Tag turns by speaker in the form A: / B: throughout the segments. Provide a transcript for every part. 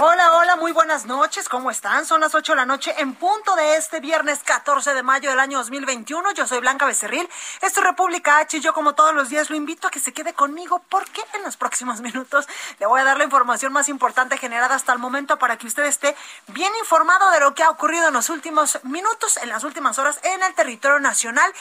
A: Hola, hola, muy buenas noches, ¿cómo están? Son las 8 de la noche en punto de este viernes 14 de mayo del año 2021. Yo soy Blanca Becerril, esto es República H y yo como todos los días lo invito a que se quede conmigo porque en los próximos minutos le voy a dar la información más importante generada hasta el momento para que usted esté bien informado de lo que ha ocurrido en los últimos minutos, en las últimas horas en el territorio nacional.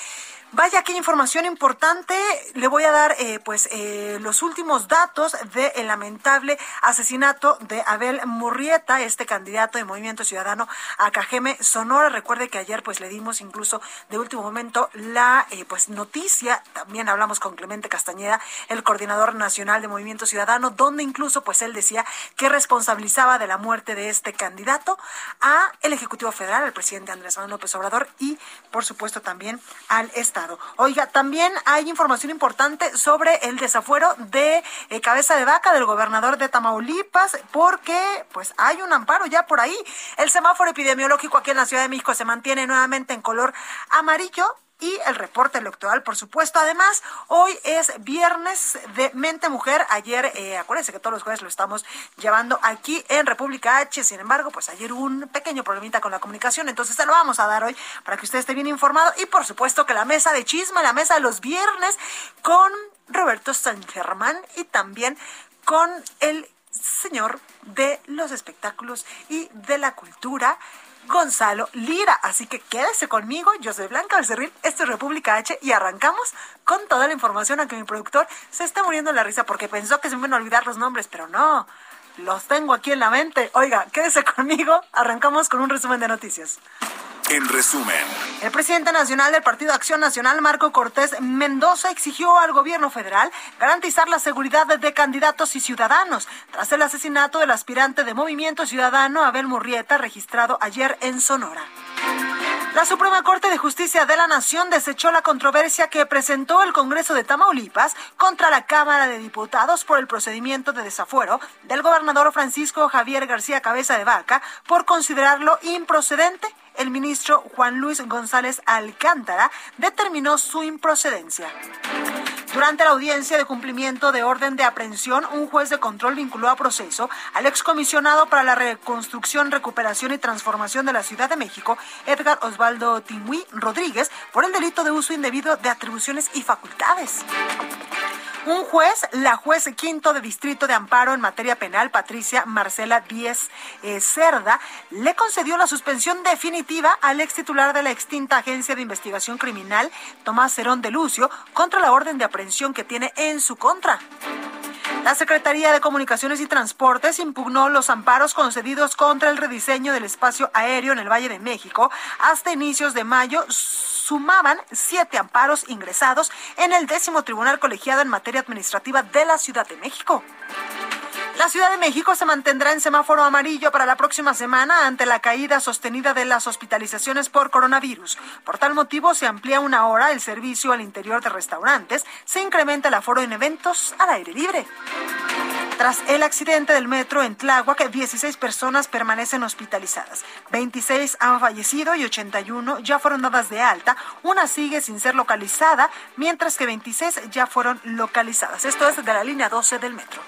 A: Vaya, qué información importante. Le voy a dar eh, pues eh, los últimos datos del lamentable asesinato de Abel Murrieta, este candidato de Movimiento Ciudadano a Cajeme Sonora. Recuerde que ayer pues le dimos incluso de último momento la eh, pues noticia. También hablamos con Clemente Castañeda, el coordinador nacional de Movimiento Ciudadano, donde incluso pues él decía que responsabilizaba de la muerte de este candidato a el Ejecutivo Federal, al presidente Andrés Manuel López Obrador y por supuesto también al Estado. Oiga, también hay información importante sobre el desafuero de eh, cabeza de vaca del gobernador de Tamaulipas, porque pues hay un amparo ya por ahí. El semáforo epidemiológico aquí en la Ciudad de México se mantiene nuevamente en color amarillo y el reporte electoral, por supuesto. Además, hoy es viernes de Mente Mujer. Ayer, eh, acuérdense que todos los jueves lo estamos llevando aquí en República H. Sin embargo, pues ayer hubo un pequeño problemita con la comunicación, entonces se lo vamos a dar hoy para que usted esté bien informado. Y por supuesto que la mesa de chisme, la mesa de los viernes con Roberto San Germán y también con el señor de los espectáculos y de la cultura. Gonzalo Lira. Así que quédese conmigo, yo soy Blanca Becerril, esto es República H y arrancamos con toda la información, aunque mi productor se está muriendo la risa porque pensó que se me iban a olvidar los nombres, pero no, los tengo aquí en la mente. Oiga, quédese conmigo, arrancamos con un resumen de noticias.
B: En resumen,
A: el presidente nacional del Partido Acción Nacional, Marco Cortés Mendoza, exigió al gobierno federal garantizar la seguridad de candidatos y ciudadanos tras el asesinato del aspirante de Movimiento Ciudadano Abel Murrieta, registrado ayer en Sonora. La Suprema Corte de Justicia de la Nación desechó la controversia que presentó el Congreso de Tamaulipas contra la Cámara de Diputados por el procedimiento de desafuero del gobernador Francisco Javier García Cabeza de Vaca por considerarlo improcedente el ministro Juan Luis González Alcántara determinó su improcedencia. Durante la audiencia de cumplimiento de orden de aprehensión, un juez de control vinculó a proceso al excomisionado para la reconstrucción, recuperación y transformación de la Ciudad de México, Edgar Osvaldo Timuí Rodríguez, por el delito de uso indebido de atribuciones y facultades. Un juez, la juez quinto de distrito de amparo en materia penal, Patricia Marcela Díez eh, Cerda, le concedió la suspensión definitiva al ex titular de la extinta Agencia de Investigación Criminal, Tomás Cerón de Lucio, contra la orden de aprehensión que tiene en su contra. La Secretaría de Comunicaciones y Transportes impugnó los amparos concedidos contra el rediseño del espacio aéreo en el Valle de México. Hasta inicios de mayo sumaban siete amparos ingresados en el décimo Tribunal Colegiado en materia administrativa de la Ciudad de México. La Ciudad de México se mantendrá en semáforo amarillo para la próxima semana ante la caída sostenida de las hospitalizaciones por coronavirus. Por tal motivo, se amplía una hora el servicio al interior de restaurantes, se incrementa el aforo en eventos al aire libre. Tras el accidente del metro en Tláhuac, 16 personas permanecen hospitalizadas. 26 han fallecido y 81 ya fueron dadas de alta. Una sigue sin ser localizada, mientras que 26 ya fueron localizadas. Esto es de la línea 12 del metro.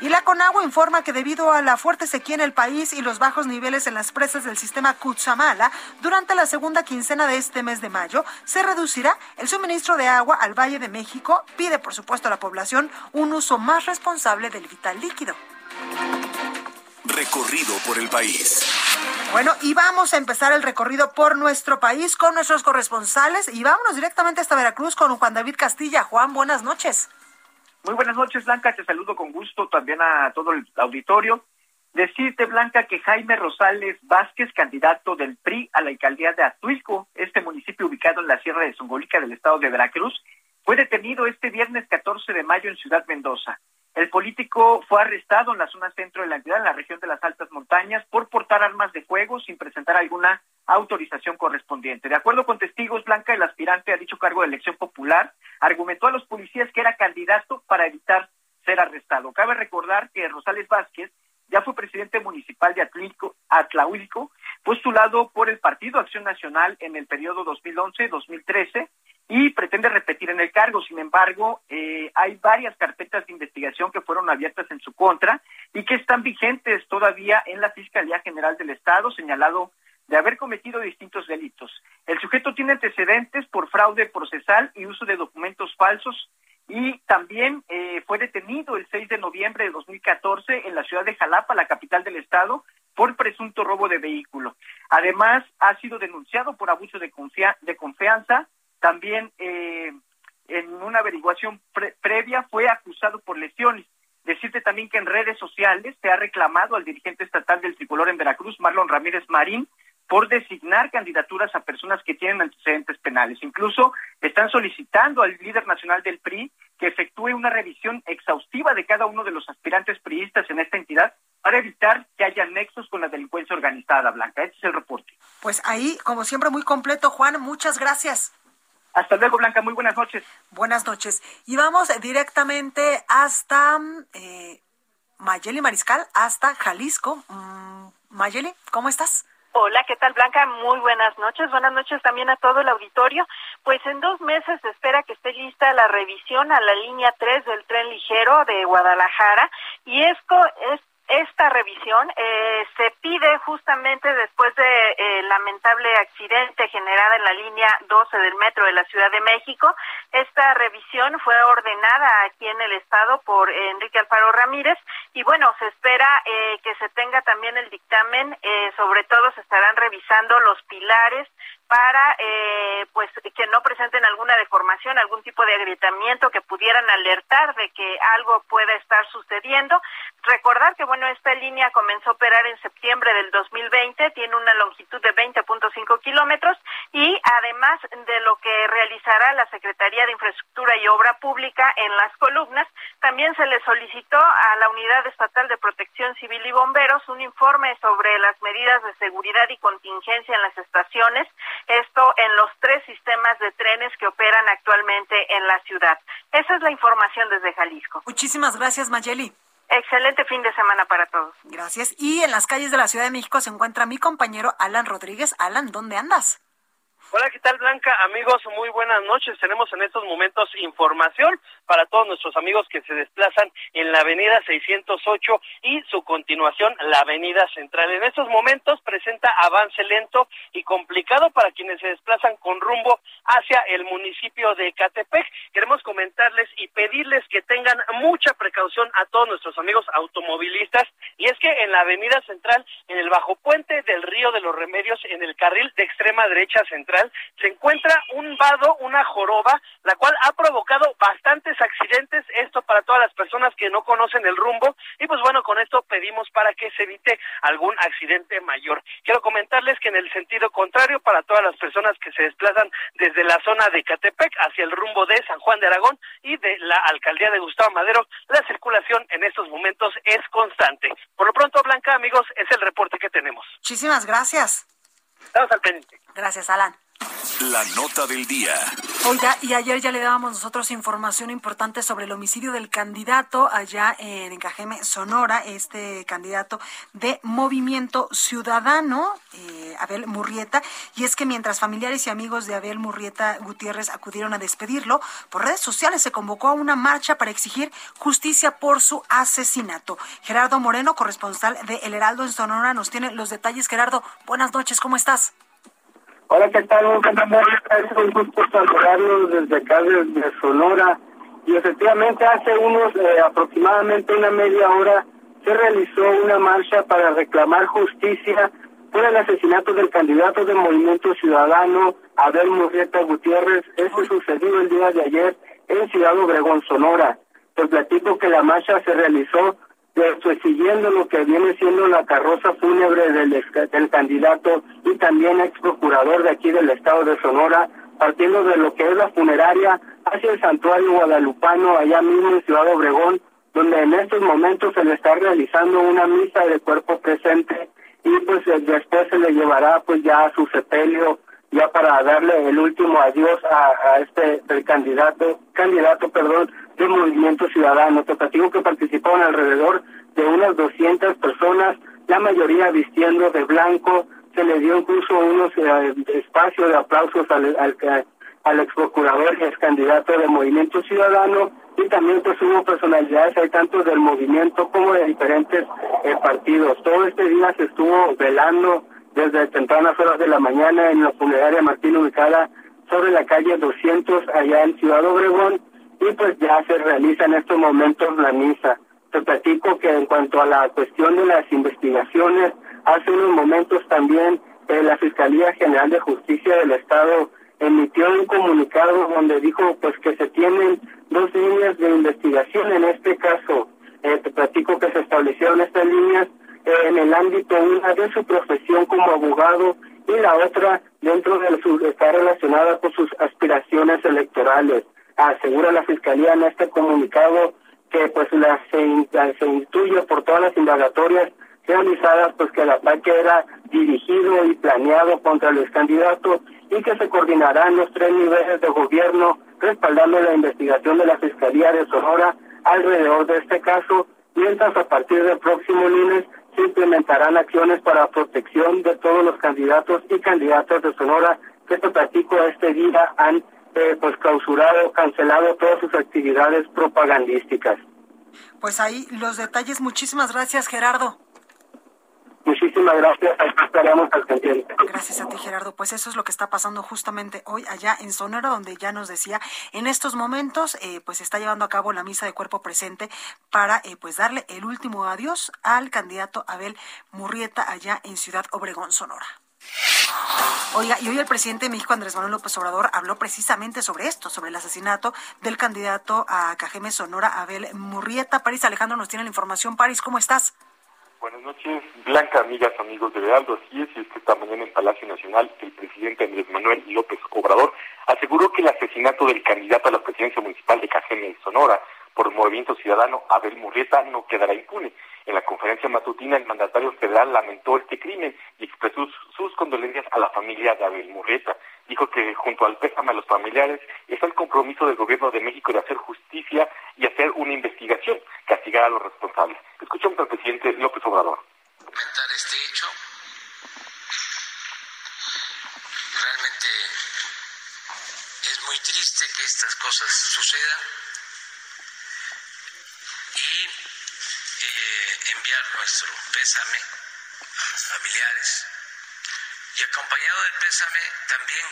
A: Y la Conagua informa que debido a la fuerte sequía en el país y los bajos niveles en las presas del sistema Cutzamala, durante la segunda quincena de este mes de mayo se reducirá el suministro de agua al Valle de México. Pide, por supuesto, a la población un uso más responsable del vital líquido.
B: Recorrido por el país.
A: Bueno, y vamos a empezar el recorrido por nuestro país con nuestros corresponsales y vámonos directamente hasta Veracruz con Juan David Castilla. Juan, buenas noches.
C: Muy buenas noches, Blanca. Te saludo con gusto también a todo el auditorio. Decirte, Blanca, que Jaime Rosales Vázquez, candidato del PRI a la alcaldía de Atuilco, este municipio ubicado en la Sierra de Zongolica del estado de Veracruz, fue detenido este viernes 14 de mayo en Ciudad Mendoza. El político fue arrestado en la zona centro de la entidad, en la región de las altas montañas, por portar armas de fuego sin presentar alguna autorización correspondiente. De acuerdo con testigos, Blanca, el aspirante a dicho cargo de elección popular, argumentó a los policías que era candidato para evitar ser arrestado. Cabe recordar que Rosales Vázquez ya fue presidente municipal de Atlahuilco, postulado por el Partido Acción Nacional en el periodo 2011-2013 y pretende repetir en el cargo. Sin embargo, eh, hay varias carpetas de investigación que fueron abiertas en su contra y que están vigentes todavía en la Fiscalía General del Estado, señalado de haber cometido distintos delitos. El sujeto tiene antecedentes por fraude procesal y uso de documentos falsos y también eh, fue detenido el 6 de noviembre de 2014 en la ciudad de Jalapa, la capital del estado, por presunto robo de vehículo. Además, ha sido denunciado por abuso de, de confianza también eh, en una averiguación previa fue acusado por lesiones. Decirte también que en redes sociales se ha reclamado al dirigente estatal del tricolor en Veracruz, Marlon Ramírez Marín, por designar candidaturas a personas que tienen antecedentes penales. Incluso están solicitando al líder nacional del PRI que efectúe una revisión exhaustiva de cada uno de los aspirantes priistas en esta entidad para evitar que haya nexos con la delincuencia organizada, Blanca. Este es el reporte.
A: Pues ahí, como siempre, muy completo, Juan. Muchas gracias.
C: Hasta luego, Blanca. Muy buenas noches.
A: Buenas noches. Y vamos directamente hasta eh, Mayeli Mariscal, hasta Jalisco. Mm, Mayeli, ¿cómo estás?
D: Hola, ¿qué tal Blanca? Muy buenas noches. Buenas noches también a todo el auditorio. Pues en dos meses se espera que esté lista la revisión a la línea 3 del tren ligero de Guadalajara y esto es esta revisión eh, se pide justamente después de eh, lamentable accidente generado en la línea 12 del metro de la Ciudad de México. Esta revisión fue ordenada aquí en el estado por Enrique Alfaro Ramírez y bueno, se espera eh, que se tenga también el dictamen, eh, sobre todo se estarán revisando los pilares para eh, pues que no presenten alguna deformación, algún tipo de agrietamiento que pudieran alertar de que algo pueda estar sucediendo. Recordar que bueno, esta línea comenzó a operar en septiembre del 2020, tiene una longitud de 20.5 kilómetros y además de lo que realizará la Secretaría de Infraestructura y Obra Pública en las columnas, también se le solicitó a la Unidad Estatal de Protección Civil y Bomberos un informe sobre las medidas de seguridad y contingencia en las estaciones esto en los tres sistemas de trenes que operan actualmente en la ciudad. Esa es la información desde Jalisco.
A: Muchísimas gracias, Mayeli.
D: Excelente fin de semana para todos.
A: Gracias. Y en las calles de la Ciudad de México se encuentra mi compañero Alan Rodríguez. Alan, ¿dónde andas?
E: Hola, ¿qué tal Blanca? Amigos, muy buenas noches. Tenemos en estos momentos información para todos nuestros amigos que se desplazan en la avenida 608 y su continuación, la avenida central. En estos momentos presenta avance lento y complicado para quienes se desplazan con rumbo hacia el municipio de Catepec. Queremos comentarles y pedirles que tengan mucha precaución a todos nuestros amigos automovilistas y es que en la avenida central, en el bajo puente del río de los Remedios, en el carril de extrema derecha central, se encuentra un vado, una joroba, la cual ha provocado bastantes accidentes, esto para todas las personas que no conocen el rumbo, y pues bueno, con esto pedimos para que se evite algún accidente mayor. Quiero comentarles que en el sentido contrario, para todas las personas que se desplazan desde la zona de Catepec hacia el rumbo de San Juan de Aragón y de la alcaldía de Gustavo Madero, la circulación en estos momentos es constante. Por lo pronto, Blanca, amigos, es el reporte que tenemos.
A: Muchísimas gracias.
E: Estamos al pendiente.
A: Gracias, Alan.
B: La nota del día.
A: Oiga, y ayer ya le dábamos nosotros información importante sobre el homicidio del candidato allá en Cajeme, Sonora, este candidato de Movimiento Ciudadano, eh, Abel Murrieta. Y es que mientras familiares y amigos de Abel Murrieta Gutiérrez acudieron a despedirlo, por redes sociales se convocó a una marcha para exigir justicia por su asesinato. Gerardo Moreno, corresponsal de El Heraldo en Sonora, nos tiene los detalles. Gerardo, buenas noches, ¿cómo estás?
F: Hola, ¿qué tal? Es un gusto saludarlos desde acá, desde Sonora. Y efectivamente, hace unos, eh, aproximadamente una media hora, se realizó una marcha para reclamar justicia por el asesinato del candidato del Movimiento Ciudadano, Abel Murrieta Gutiérrez. Eso sucedió el día de ayer en Ciudad Obregón, Sonora. Te platico que la marcha se realizó pues, siguiendo lo que viene siendo la carroza fúnebre del, candidato y también ex procurador de aquí del estado de Sonora, partiendo de lo que es la funeraria hacia el santuario guadalupano allá mismo en Ciudad Obregón, donde en estos momentos se le está realizando una misa de cuerpo presente y pues eh, después se le llevará pues ya a su sepelio ya para darle el último adiós a, a este el candidato candidato perdón del Movimiento Ciudadano. Te platico que participaron alrededor de unas 200 personas, la mayoría vistiendo de blanco. Se le dio incluso unos eh, espacios de aplausos al, al, al ex procurador y ex candidato del Movimiento Ciudadano y también pues hubo personalidades hay tanto del movimiento como de diferentes eh, partidos. Todo este día se estuvo velando desde tempranas horas de la mañana en la funeraria Martín ubicada sobre la calle 200 allá en Ciudad Obregón y pues ya se realiza en estos momentos la misa. Te platico que en cuanto a la cuestión de las investigaciones, hace unos momentos también eh, la Fiscalía General de Justicia del Estado emitió un comunicado donde dijo pues que se tienen dos líneas de investigación en este caso. Eh, te platico que se establecieron estas líneas eh, en el ámbito una de su profesión como abogado y la otra dentro de su está relacionada con sus aspiraciones electorales asegura la Fiscalía en este comunicado que pues la, se, se intuye por todas las indagatorias realizadas pues que el ataque era dirigido y planeado contra los candidatos y que se coordinarán los tres niveles de gobierno respaldando la investigación de la Fiscalía de Sonora alrededor de este caso, mientras a partir del próximo lunes se implementarán acciones para protección de todos los candidatos y candidatas de Sonora que este platico este día han pues clausurado, cancelado todas sus actividades propagandísticas.
A: Pues ahí los detalles. Muchísimas gracias, Gerardo.
F: Muchísimas gracias, estaremos al pendiente.
A: Gracias a ti, Gerardo. Pues eso es lo que está pasando justamente hoy allá en Sonora, donde ya nos decía, en estos momentos, eh, pues está llevando a cabo la misa de cuerpo presente para eh, pues darle el último adiós al candidato Abel Murrieta allá en Ciudad Obregón, Sonora. Oiga, y hoy el presidente de México, Andrés Manuel López Obrador, habló precisamente sobre esto, sobre el asesinato del candidato a Cajeme Sonora, Abel Murrieta. París Alejandro nos tiene la información. París, ¿cómo estás?
G: Buenas noches, Blanca, amigas, amigos de Lealdo. Así es, y es que esta mañana en Palacio Nacional el presidente Andrés Manuel López Obrador aseguró que el asesinato del candidato a la presidencia municipal de Cajeme Sonora por el Movimiento Ciudadano Abel Murrieta no quedará impune. En la conferencia matutina, el mandatario federal lamentó este crimen y expresó sus condolencias a la familia de Abel Murrieta. Dijo que junto al pésame a los familiares está el compromiso del gobierno de México de hacer justicia y hacer una investigación, castigar a los responsables. Escuchamos al presidente López Obrador.
H: Este hecho. Realmente es muy triste que estas cosas sucedan enviar nuestro pésame a los familiares y acompañado del pésame también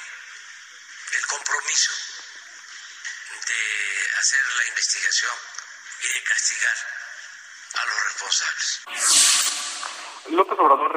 H: el compromiso de hacer la investigación y de castigar a los responsables.
G: López Obrador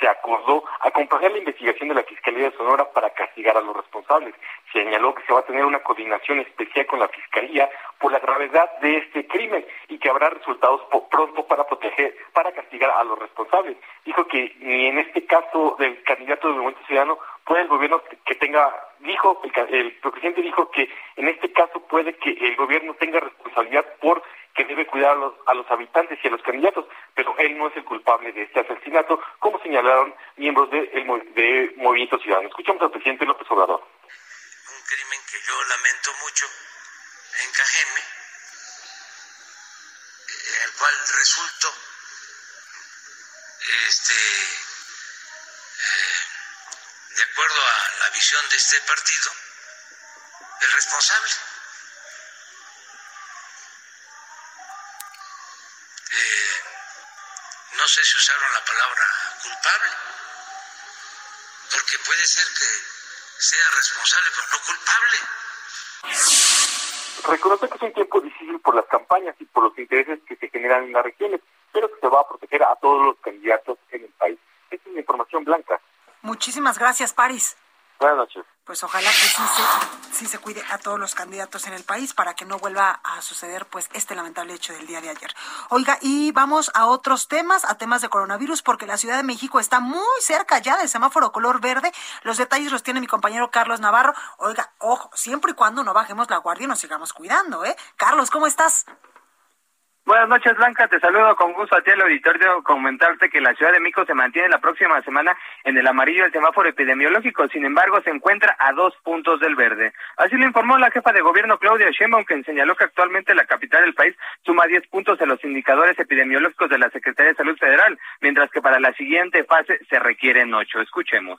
G: Se acordó acompañar la investigación de la Fiscalía de Sonora para castigar a los responsables. Señaló que se va a tener una coordinación especial con la Fiscalía por la gravedad de este crimen y que habrá resultados pronto para proteger, para castigar a los responsables. Dijo que ni en este caso del candidato del Movimiento Ciudadano puede el gobierno que tenga, dijo, el, el presidente dijo que en este caso puede que el gobierno tenga responsabilidad por que debe cuidar a los, a los habitantes y a los candidatos, pero él no es el culpable de este asesinato, como señalaron miembros del de Movimiento Ciudadano. Escuchamos al presidente López Obrador.
H: Un crimen que yo lamento mucho en Cajeme, en el cual resultó este, eh, de acuerdo a la visión de este partido, el responsable. No sé si usaron la palabra culpable, porque puede ser que sea responsable, pero no culpable.
G: Reconoce que es un tiempo difícil por las campañas y por los intereses que se generan en las regiones, pero que se va a proteger a todos los candidatos en el país. Esta es una información blanca.
A: Muchísimas gracias, París.
G: Buenas noches.
A: pues ojalá que sí se, se cuide a todos los candidatos en el país para que no vuelva a suceder pues este lamentable hecho del día de ayer. Oiga, y vamos a otros temas, a temas de coronavirus, porque la Ciudad de México está muy cerca ya del semáforo color verde. Los detalles los tiene mi compañero Carlos Navarro. Oiga, ojo, siempre y cuando no bajemos la guardia y nos sigamos cuidando, ¿eh? Carlos, ¿cómo estás?
I: Buenas noches, Blanca. Te saludo con gusto a ti al auditorio. Comentarte que la Ciudad de México se mantiene la próxima semana en el amarillo del semáforo epidemiológico. Sin embargo, se encuentra a dos puntos del verde. Así lo informó la jefa de gobierno Claudia Sheinbaum, quien señaló que actualmente la capital del país suma 10 puntos en los indicadores epidemiológicos de la Secretaría de Salud Federal, mientras que para la siguiente fase se requieren 8. Escuchemos.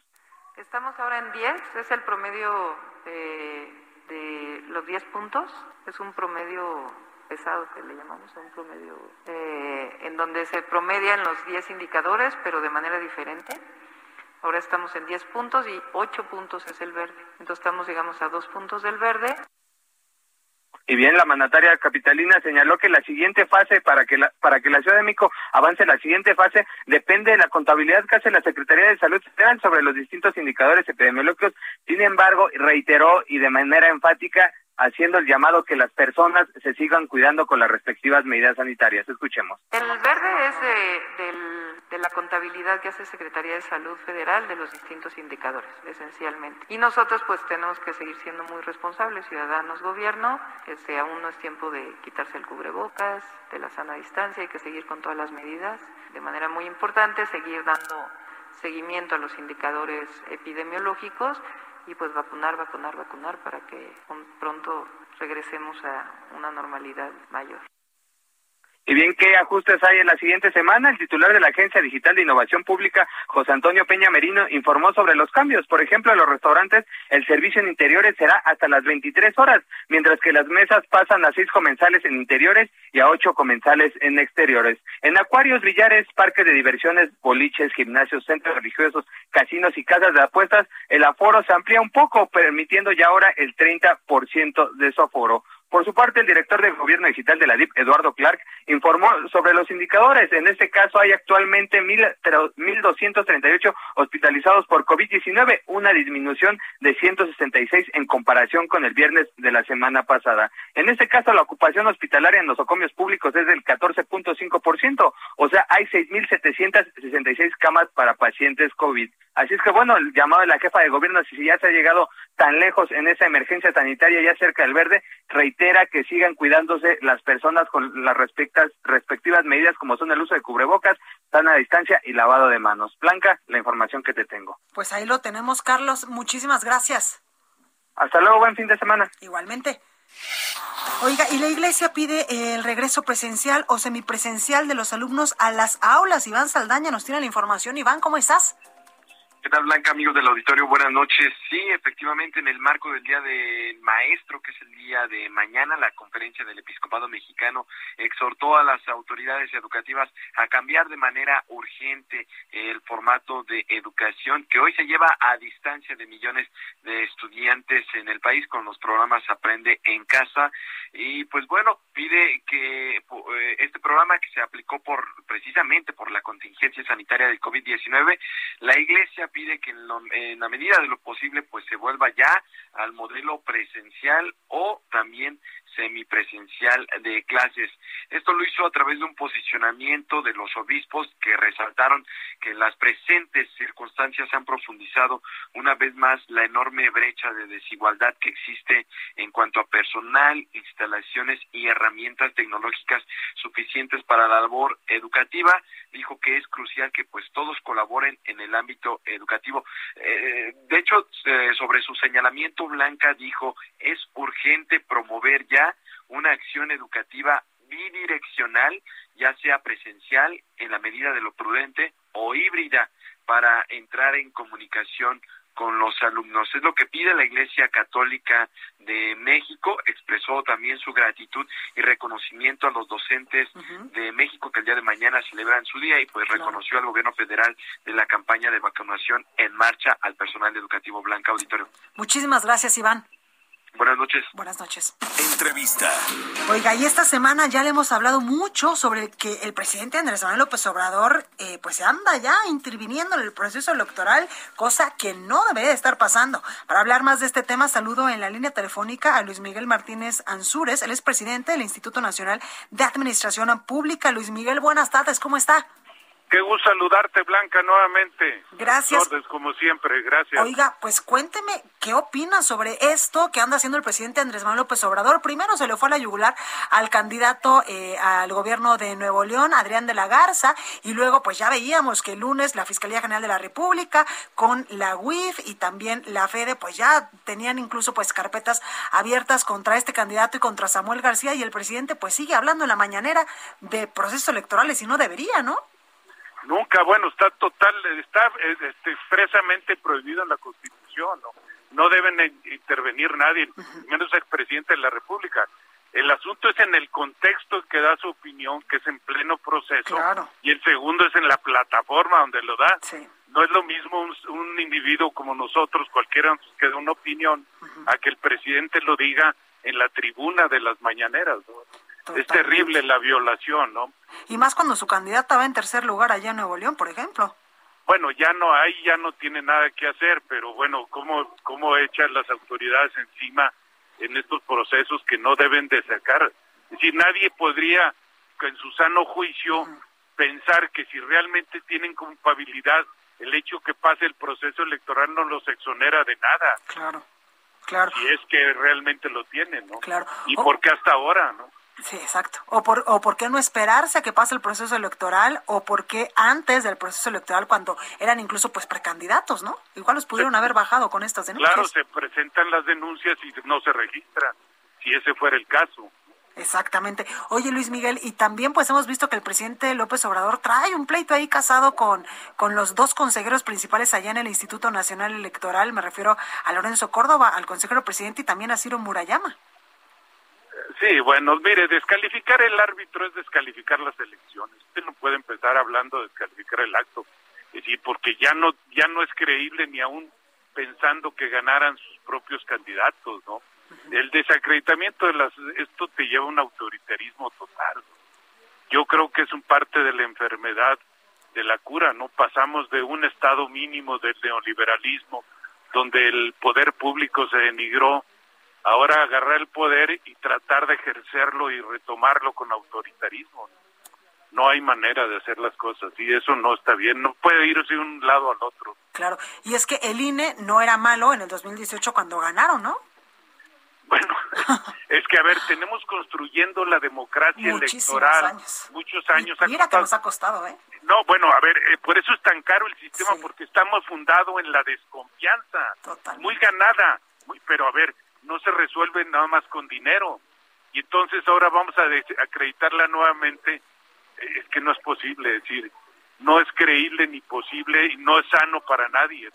J: Estamos ahora en 10, es el promedio de, de los 10 puntos. Es un promedio pesado que le llamamos a un promedio, eh, en donde se promedian los 10 indicadores, pero de manera diferente. Ahora estamos en 10 puntos y 8 puntos es el verde. Entonces estamos, digamos, a 2 puntos del verde.
I: Y bien, la mandataria capitalina señaló que la siguiente fase para que la, para que la Ciudad de México avance la siguiente fase depende de la contabilidad que hace la Secretaría de Salud sobre los distintos indicadores epidemiológicos. Sin embargo, reiteró y de manera enfática haciendo el llamado que las personas se sigan cuidando con las respectivas medidas sanitarias. Escuchemos.
J: El verde es de, la contabilidad que hace Secretaría de Salud Federal de los distintos indicadores, esencialmente. Y nosotros pues tenemos que seguir siendo muy responsables, ciudadanos, gobierno, que aún no es tiempo de quitarse el cubrebocas, de la sana distancia, hay que seguir con todas las medidas. De manera muy importante, seguir dando seguimiento a los indicadores epidemiológicos y pues vacunar, vacunar, vacunar para que pronto regresemos a una normalidad mayor.
I: Y bien, ¿qué ajustes hay en la siguiente semana? El titular de la Agencia Digital de Innovación Pública, José Antonio Peña Merino, informó sobre los cambios. Por ejemplo, en los restaurantes, el servicio en interiores será hasta las 23 horas, mientras que las mesas pasan a seis comensales en interiores y a ocho comensales en exteriores. En acuarios, billares, parques de diversiones, boliches, gimnasios, centros religiosos, casinos y casas de apuestas, el aforo se amplía un poco, permitiendo ya ahora el 30% de su aforo. Por su parte, el director del Gobierno Digital de la DIP, Eduardo Clark, informó sobre los indicadores. En este caso, hay actualmente 1.238 hospitalizados por COVID-19, una disminución de 166 en comparación con el viernes de la semana pasada. En este caso, la ocupación hospitalaria en nosocomios públicos es del 14.5%, o sea, hay 6.766 camas para pacientes COVID. Así es que, bueno, el llamado de la jefa de gobierno, si ya se ha llegado tan lejos en esa emergencia sanitaria ya cerca del verde, reitera que sigan cuidándose las personas con las respectas, respectivas medidas como son el uso de cubrebocas, sana distancia y lavado de manos. Blanca, la información que te tengo.
A: Pues ahí lo tenemos, Carlos. Muchísimas gracias.
I: Hasta luego, buen fin de semana.
A: Igualmente. Oiga, y la iglesia pide el regreso presencial o semipresencial de los alumnos a las aulas. Iván Saldaña nos tiene la información. Iván, ¿cómo estás?
K: ¿Qué tal, Blanca, amigos del auditorio? Buenas noches. Sí, efectivamente, en el marco del Día del Maestro, que es el día de mañana, la conferencia del Episcopado Mexicano exhortó a las autoridades educativas a cambiar de manera urgente el formato de educación que hoy se lleva a distancia de millones de estudiantes en el país con los programas Aprende en Casa. Y pues bueno, pide que eh, este programa que se aplicó por precisamente por la contingencia sanitaria del COVID-19, la Iglesia pide que en, la medida de lo posible pues se vuelva ya al modelo presencial o también semipresencial de clases. Esto lo hizo a través de un posicionamiento de los obispos que resaltaron que en las presentes circunstancias han profundizado una vez más la enorme brecha de desigualdad que existe en cuanto a personal, instalaciones y herramientas tecnológicas suficientes para la labor educativa. Dijo que es crucial que pues todos colaboren en el ámbito educativo. Eh, de hecho, eh, sobre su señalamiento, Blanca dijo es urgente promover ya una acción educativa bidireccional, ya sea presencial en la medida de lo prudente o híbrida para entrar en comunicación con los alumnos. Es lo que pide la Iglesia Católica de México. Expresó también su gratitud y reconocimiento a los docentes de México que el día de mañana celebran su día y pues reconoció al gobierno federal de la campaña de vacunación en marcha al personal educativo Blanca Auditorio.
A: Muchísimas gracias, Iván.
K: Buenas noches.
A: Buenas noches.
B: Entrevista.
A: Oiga, y esta semana ya le hemos hablado mucho sobre que el presidente Andrés Manuel López Obrador eh, pues anda ya interviniendo en el proceso electoral, cosa que no debería estar pasando. Para hablar más de este tema, saludo en la línea telefónica a Luis Miguel Martínez Ansúrez, él es presidente del Instituto Nacional de Administración Pública. Luis Miguel, buenas tardes, ¿cómo está?
L: Qué gusto saludarte, Blanca, nuevamente.
A: Gracias.
L: como siempre, gracias.
A: Oiga, pues cuénteme, ¿qué opina sobre esto que anda haciendo el presidente Andrés Manuel López Obrador? Primero se le fue a la yugular al candidato eh, al gobierno de Nuevo León, Adrián de la Garza, y luego pues ya veíamos que el lunes la Fiscalía General de la República con la UIF y también la FEDE pues ya tenían incluso pues carpetas abiertas contra este candidato y contra Samuel García y el presidente pues sigue hablando en la mañanera de procesos electorales y no debería, ¿no?
L: Nunca, bueno, está total, está este, expresamente prohibido en la Constitución, ¿no? No deben intervenir nadie, menos el presidente de la República. El asunto es en el contexto que da su opinión, que es en pleno proceso, y el segundo es en la plataforma donde lo da. No es lo mismo un, individuo como nosotros, cualquiera que dé una opinión, a que el presidente lo diga en la tribuna de las mañaneras. Es terrible la violación, ¿no?
A: Y más cuando su candidata va en tercer lugar allá en Nuevo León, por ejemplo.
L: Bueno, ya no, ahí ya no tiene nada que hacer, pero bueno, ¿cómo, cómo echan las autoridades encima en estos procesos que no deben de sacar? Es decir, nadie podría, en su sano juicio, pensar que si realmente tienen culpabilidad, el hecho que pase el proceso electoral no los exonera de nada.
A: Claro, claro.
L: Si es que realmente lo tienen, ¿no?
A: Claro.
L: ¿Y por qué hasta ahora, no?
A: Sí, exacto. O por, o por qué no esperarse a que pase el proceso electoral, o por qué antes del proceso electoral, cuando eran incluso pues precandidatos, ¿no? Igual los pudieron haber bajado con estas denuncias.
L: Claro, se presentan las denuncias y no se registran, si ese fuera el caso.
A: Exactamente. Oye, Luis Miguel, y también pues hemos visto que el presidente López Obrador trae un pleito ahí casado con, con los dos consejeros principales allá en el Instituto Nacional Electoral. Me refiero a Lorenzo Córdoba, al consejero presidente y también a Ciro Murayama.
L: Sí, bueno, mire, descalificar el árbitro es descalificar las elecciones. Usted no puede empezar hablando de descalificar el acto, es decir, porque ya no ya no es creíble ni aún pensando que ganaran sus propios candidatos, ¿no? El desacreditamiento de las esto te lleva a un autoritarismo total. Yo creo que es un parte de la enfermedad de la cura, ¿no? Pasamos de un estado mínimo del neoliberalismo donde el poder público se denigró ahora agarrar el poder y tratar de ejercerlo y retomarlo con autoritarismo. No hay manera de hacer las cosas y eso no está bien, no puede irse de un lado al otro.
A: Claro, y es que el INE no era malo en el 2018 cuando ganaron, ¿no?
L: Bueno, es que a ver, tenemos construyendo la democracia electoral
A: años.
L: muchos años.
A: Y mira que nos ha costado, ¿eh?
L: No, bueno, a ver, eh, por eso es tan caro el sistema, porque estamos fundados en la desconfianza, muy ganada, muy, pero a ver, no se resuelve nada más con dinero. Y entonces ahora vamos a acreditarla nuevamente. Eh, es que no es posible, decir, no es creíble ni posible y no es sano para nadie.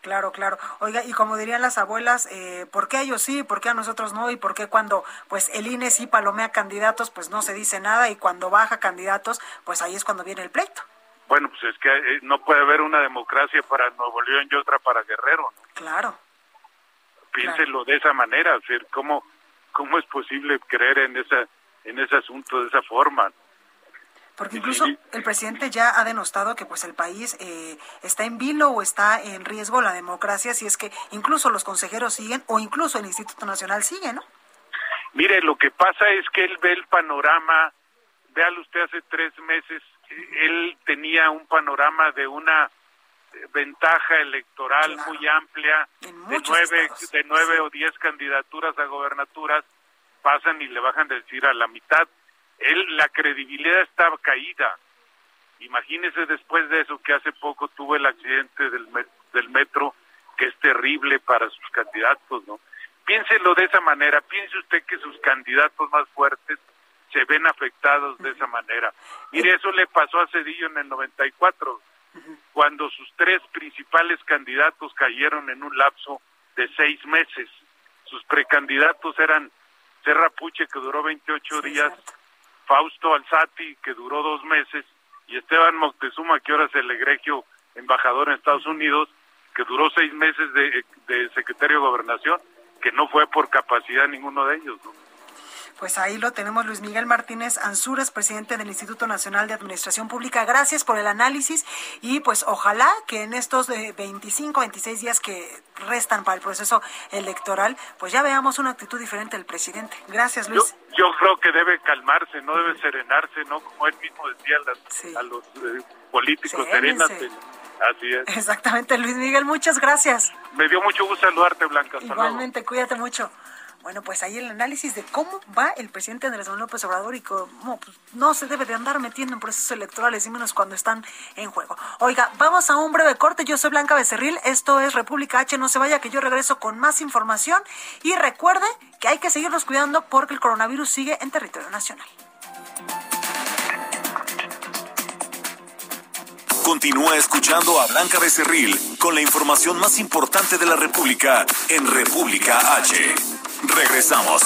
A: Claro, claro. Oiga, y como dirían las abuelas, eh, ¿por qué a ellos sí, por qué a nosotros no? Y por qué cuando pues el INE sí palomea candidatos, pues no se dice nada y cuando baja candidatos, pues ahí es cuando viene el pleito.
L: Bueno, pues es que eh, no puede haber una democracia para Nuevo León y otra para Guerrero, ¿no?
A: Claro
L: piénsenlo de esa manera, o ¿cómo, cómo es posible creer en esa en ese asunto de esa forma.
A: Porque incluso el presidente ya ha denostado que pues el país eh, está en vilo o está en riesgo la democracia si es que incluso los consejeros siguen o incluso el Instituto Nacional sigue, ¿no?
L: Mire, lo que pasa es que él ve el panorama, véalo usted hace tres meses, él tenía un panorama de una ventaja electoral muy amplia de nueve, de nueve o diez candidaturas a gobernaturas pasan y le bajan de decir a la mitad. Él, la credibilidad estaba caída. Imagínese después de eso que hace poco tuvo el accidente del, del metro, que es terrible para sus candidatos, ¿no? Piénselo de esa manera, piense usted que sus candidatos más fuertes se ven afectados de esa manera. Mire, eso le pasó a Cedillo en el 94 cuando sus tres principales candidatos cayeron en un lapso de seis meses. Sus precandidatos eran Serra Puche, que duró 28 días, Fausto Alzati, que duró dos meses, y Esteban Moctezuma, que ahora es el egregio embajador en Estados Unidos, que duró seis meses de, de secretario de gobernación. que no fue por capacidad ninguno de ellos. ¿no?
A: Pues ahí lo tenemos, Luis Miguel Martínez Ansúrez, presidente del Instituto Nacional de Administración Pública. Gracias por el análisis y pues ojalá que en estos 25, 26 días que restan para el proceso electoral, pues ya veamos una actitud diferente del presidente. Gracias, Luis.
L: Yo, creo que debe calmarse, no debe serenarse, ¿no? Como él mismo decía a los eh, políticos, serénate. Así es.
A: Exactamente, Luis Miguel, muchas gracias.
L: Me dio mucho gusto saludarte, Blanca.
A: Igualmente, cuídate mucho. Bueno, pues ahí el análisis de cómo va el presidente Andrés Manuel López Obrador y cómo pues, no se debe de andar metiendo en procesos electorales y menos cuando están en juego. Oiga, vamos a un breve corte. Yo soy Blanca Becerril, esto es República H. No se vaya que yo regreso con más información y recuerde que hay que seguirnos cuidando porque el coronavirus sigue en territorio nacional.
B: Continúa escuchando a Blanca Becerril con la información más importante de la República en República H. Regresamos.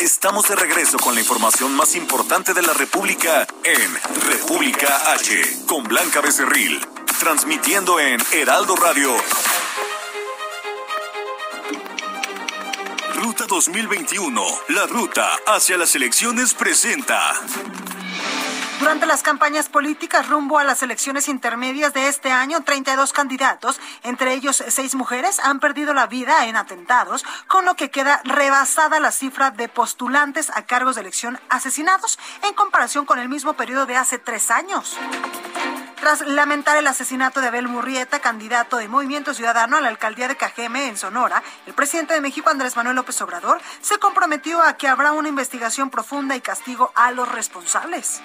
B: Estamos de regreso con la información más importante de la República en República H, con Blanca Becerril, transmitiendo en Heraldo Radio. Ruta 2021, la ruta hacia las elecciones presenta.
A: Durante las campañas políticas rumbo a las elecciones intermedias de este año, 32 candidatos, entre ellos seis mujeres, han perdido la vida en atentados, con lo que queda rebasada la cifra de postulantes a cargos de elección asesinados en comparación con el mismo periodo de hace tres años. Tras lamentar el asesinato de Abel Murrieta, candidato de Movimiento Ciudadano a la alcaldía de Cajeme, en Sonora, el presidente de México, Andrés Manuel López Obrador, se comprometió a que habrá una investigación profunda y castigo a los responsables.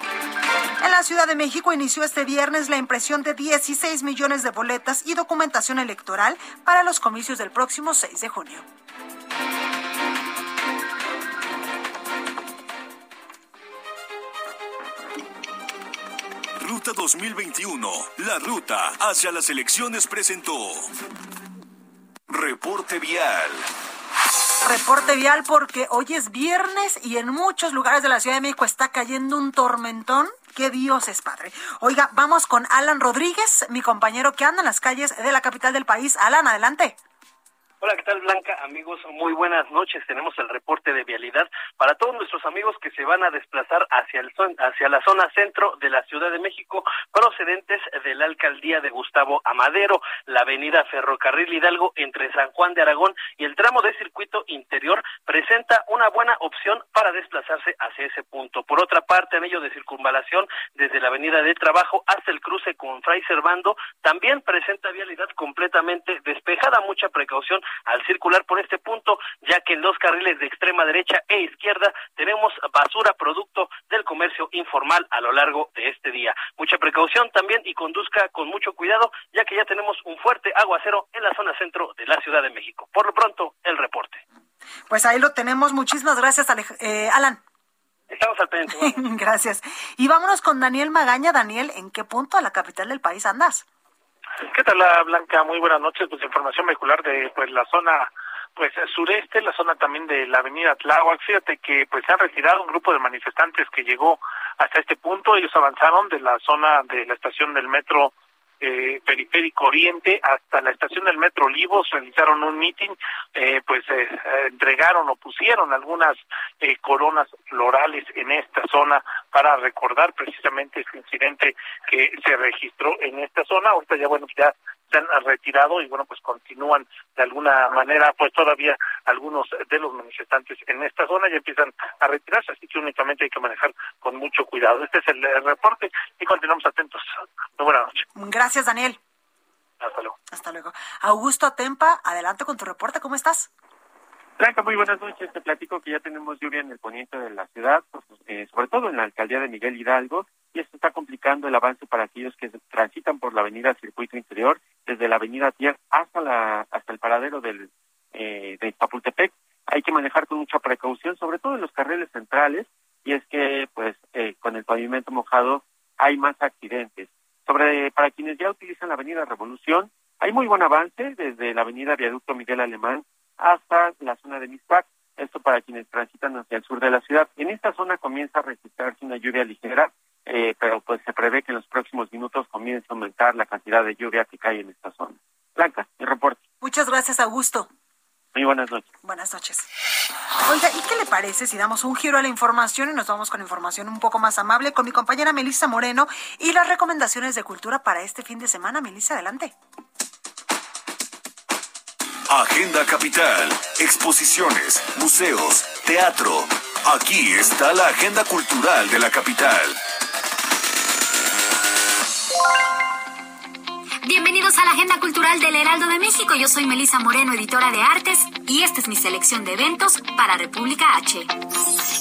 A: En la Ciudad de México inició este viernes la impresión de 16 millones de boletas y documentación electoral para los comicios del próximo 6 de junio.
B: Ruta 2021, la ruta hacia las elecciones presentó. Reporte vial.
A: Reporte vial porque hoy es viernes y en muchos lugares de la Ciudad de México está cayendo un tormentón. Que Dios es padre. Oiga, vamos con Alan Rodríguez, mi compañero que anda en las calles de la capital del país. Alan, adelante.
E: Hola, ¿qué tal Blanca? Amigos, muy buenas noches. Tenemos el reporte de vialidad para todos nuestros amigos que se van a desplazar hacia, el, hacia la zona centro de la Ciudad de México, procedentes de la alcaldía de Gustavo Amadero, la avenida Ferrocarril Hidalgo entre San Juan de Aragón y el tramo de circuito interior presenta una buena opción para desplazarse hacia ese punto. Por otra parte, en ello de circunvalación desde la avenida de Trabajo hasta el cruce con Fray Servando, también presenta vialidad completamente despejada. Mucha precaución al circular por este punto, ya que en los carriles de extrema derecha e izquierda tenemos basura producto del comercio informal a lo largo de este día. Mucha precaución también y conduzca con mucho cuidado, ya que ya tenemos un fuerte aguacero en la zona centro de la Ciudad de México. Por lo pronto, el reporte.
A: Pues ahí lo tenemos. Muchísimas gracias, eh, Alan.
E: Estamos al pendiente.
A: Gracias. Y vámonos con Daniel Magaña. Daniel, ¿en qué punto de la capital del país andas?
M: ¿Qué tal, Blanca? Muy buenas noches. Pues información vehicular de pues la zona pues sureste, la zona también de la avenida Tláhuac. Fíjate que pues se ha retirado un grupo de manifestantes que llegó hasta este punto. Ellos avanzaron de la zona de la estación del metro eh, Periférico Oriente hasta la estación del Metro Olivos, realizaron un meeting, eh, pues eh, entregaron o pusieron algunas eh, coronas florales en esta zona para recordar precisamente este incidente que se registró en esta zona. Ahorita ya, bueno, ya se han retirado y bueno, pues continúan de alguna manera, pues todavía algunos de los manifestantes en esta zona ya empiezan a retirarse, así que únicamente hay que manejar con mucho cuidado. Este es el, reporte y continuamos atentos. Muy buenas noches.
A: Gracias, Daniel.
M: Hasta luego.
A: Hasta luego. Augusto Atempa, adelante con tu reporte, ¿cómo estás?
N: Blanca, muy buenas noches. Te platico que ya tenemos lluvia en el poniente de la ciudad, pues, eh, sobre todo en la alcaldía de Miguel Hidalgo, y esto está complicando el avance para aquellos que transitan por la avenida Circuito Interior, desde la avenida Tier hasta la hasta el paradero del eh, de Chapultepec. Hay que manejar con mucha precaución, sobre todo en los carriles centrales, y es que pues eh, con el pavimento mojado hay más accidentes. Sobre para quienes ya utilizan la avenida Revolución, hay muy buen avance desde la avenida Viaducto Miguel Alemán hasta la zona de Mispac, esto para quienes transitan hacia el sur de la ciudad. En esta zona comienza a registrarse una lluvia ligera, eh, pero pues se prevé que en los próximos minutos comience a aumentar la cantidad de lluvia que cae en esta zona. Blanca, mi reporte.
A: Muchas gracias, Augusto.
N: Muy buenas noches.
A: Buenas noches. Oiga, ¿y qué le parece si damos un giro a la información y nos vamos con información un poco más amable con mi compañera Melissa Moreno y las recomendaciones de cultura para este fin de semana? Melissa, adelante.
B: Agenda Capital, exposiciones, museos, teatro. Aquí está la agenda cultural de la capital.
O: Bienvenidos a la Agenda Cultural del Heraldo de México. Yo soy Melisa Moreno, editora de artes, y esta es mi selección de eventos para República H.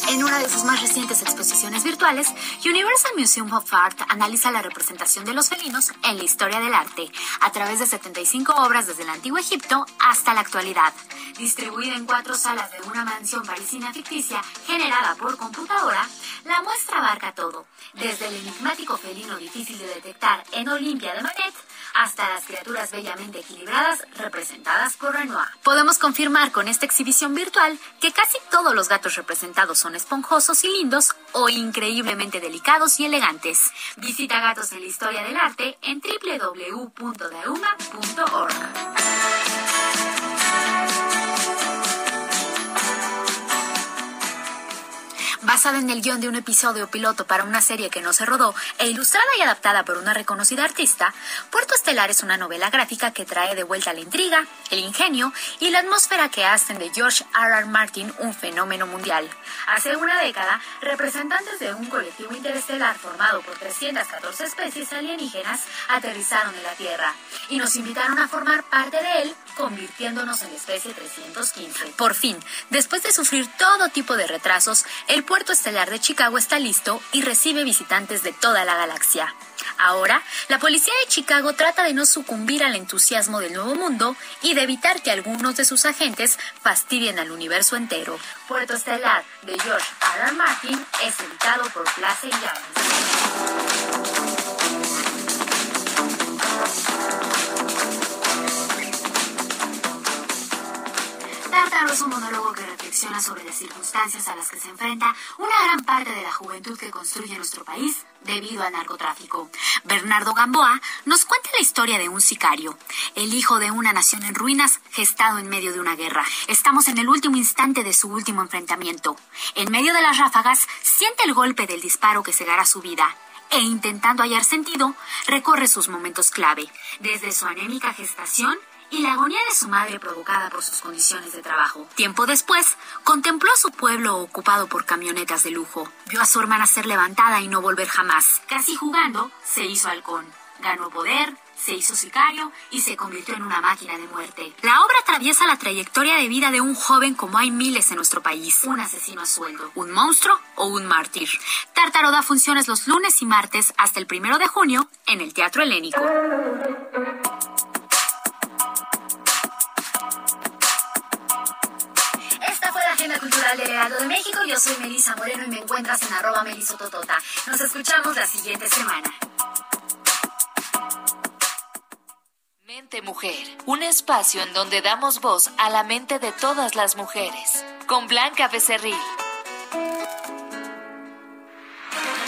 O: En una de sus más recientes exposiciones virtuales, Universal Museum of Art analiza la representación de los felinos en la historia del arte, a través de 75 obras desde el Antiguo Egipto hasta la actualidad. Distribuida en cuatro salas de una mansión parisina ficticia generada por computadora, la muestra abarca todo, desde el enigmático felino difícil de detectar en Olimpia de Manet hasta las criaturas bellamente equilibradas representadas por Renoir. Podemos confirmar con esta exhibición virtual que casi todos los gatos representados son esponjosos y lindos o increíblemente delicados y elegantes. Visita Gatos en la Historia del Arte en www.dauma.org. Basada en el guion de un episodio piloto para una serie que no se rodó e ilustrada y adaptada por una reconocida artista, Puerto Estelar es una novela gráfica que trae de vuelta la intriga, el ingenio y la atmósfera que hacen de George R. R. Martin un fenómeno mundial. Hace una década, representantes de un colectivo interestelar formado por 314 especies alienígenas aterrizaron en la Tierra y nos invitaron a formar parte de él, convirtiéndonos en especie 315. Por fin, después de sufrir todo tipo de retrasos, el puerto estelar de Chicago está listo y recibe visitantes de toda la galaxia. Ahora, la policía de Chicago trata de no sucumbir al entusiasmo del nuevo mundo y de evitar que algunos de sus agentes fastidien al universo entero. Puerto Estelar de George R. Martin es editado por Place Es un monólogo que reflexiona sobre las circunstancias a las que se enfrenta una gran parte de la juventud que construye nuestro país debido al narcotráfico. Bernardo Gamboa nos cuenta la historia de un sicario, el hijo de una nación en ruinas, gestado en medio de una guerra. Estamos en el último instante de su último enfrentamiento. En medio de las ráfagas, siente el golpe del disparo que cegará su vida e intentando hallar sentido, recorre sus momentos clave, desde su anémica gestación y la agonía de su madre provocada por sus condiciones de trabajo. Tiempo después, contempló a su pueblo ocupado por camionetas de lujo. Vio a su hermana ser levantada y no volver jamás. Casi jugando, se hizo halcón. Ganó poder, se hizo sicario y se convirtió en una máquina de muerte. La obra atraviesa la trayectoria de vida de un joven como hay miles en nuestro país. Un asesino a sueldo, un monstruo o un mártir. Tártaro da funciones los lunes y martes hasta el primero de junio en el Teatro Helénico. Cultural del Heraldo de México. Yo soy Melisa Moreno y me encuentras en arroba melisototota. Nos escuchamos la siguiente semana.
P: Mente Mujer, un espacio en donde damos voz a la mente de todas las mujeres. Con Blanca Becerril.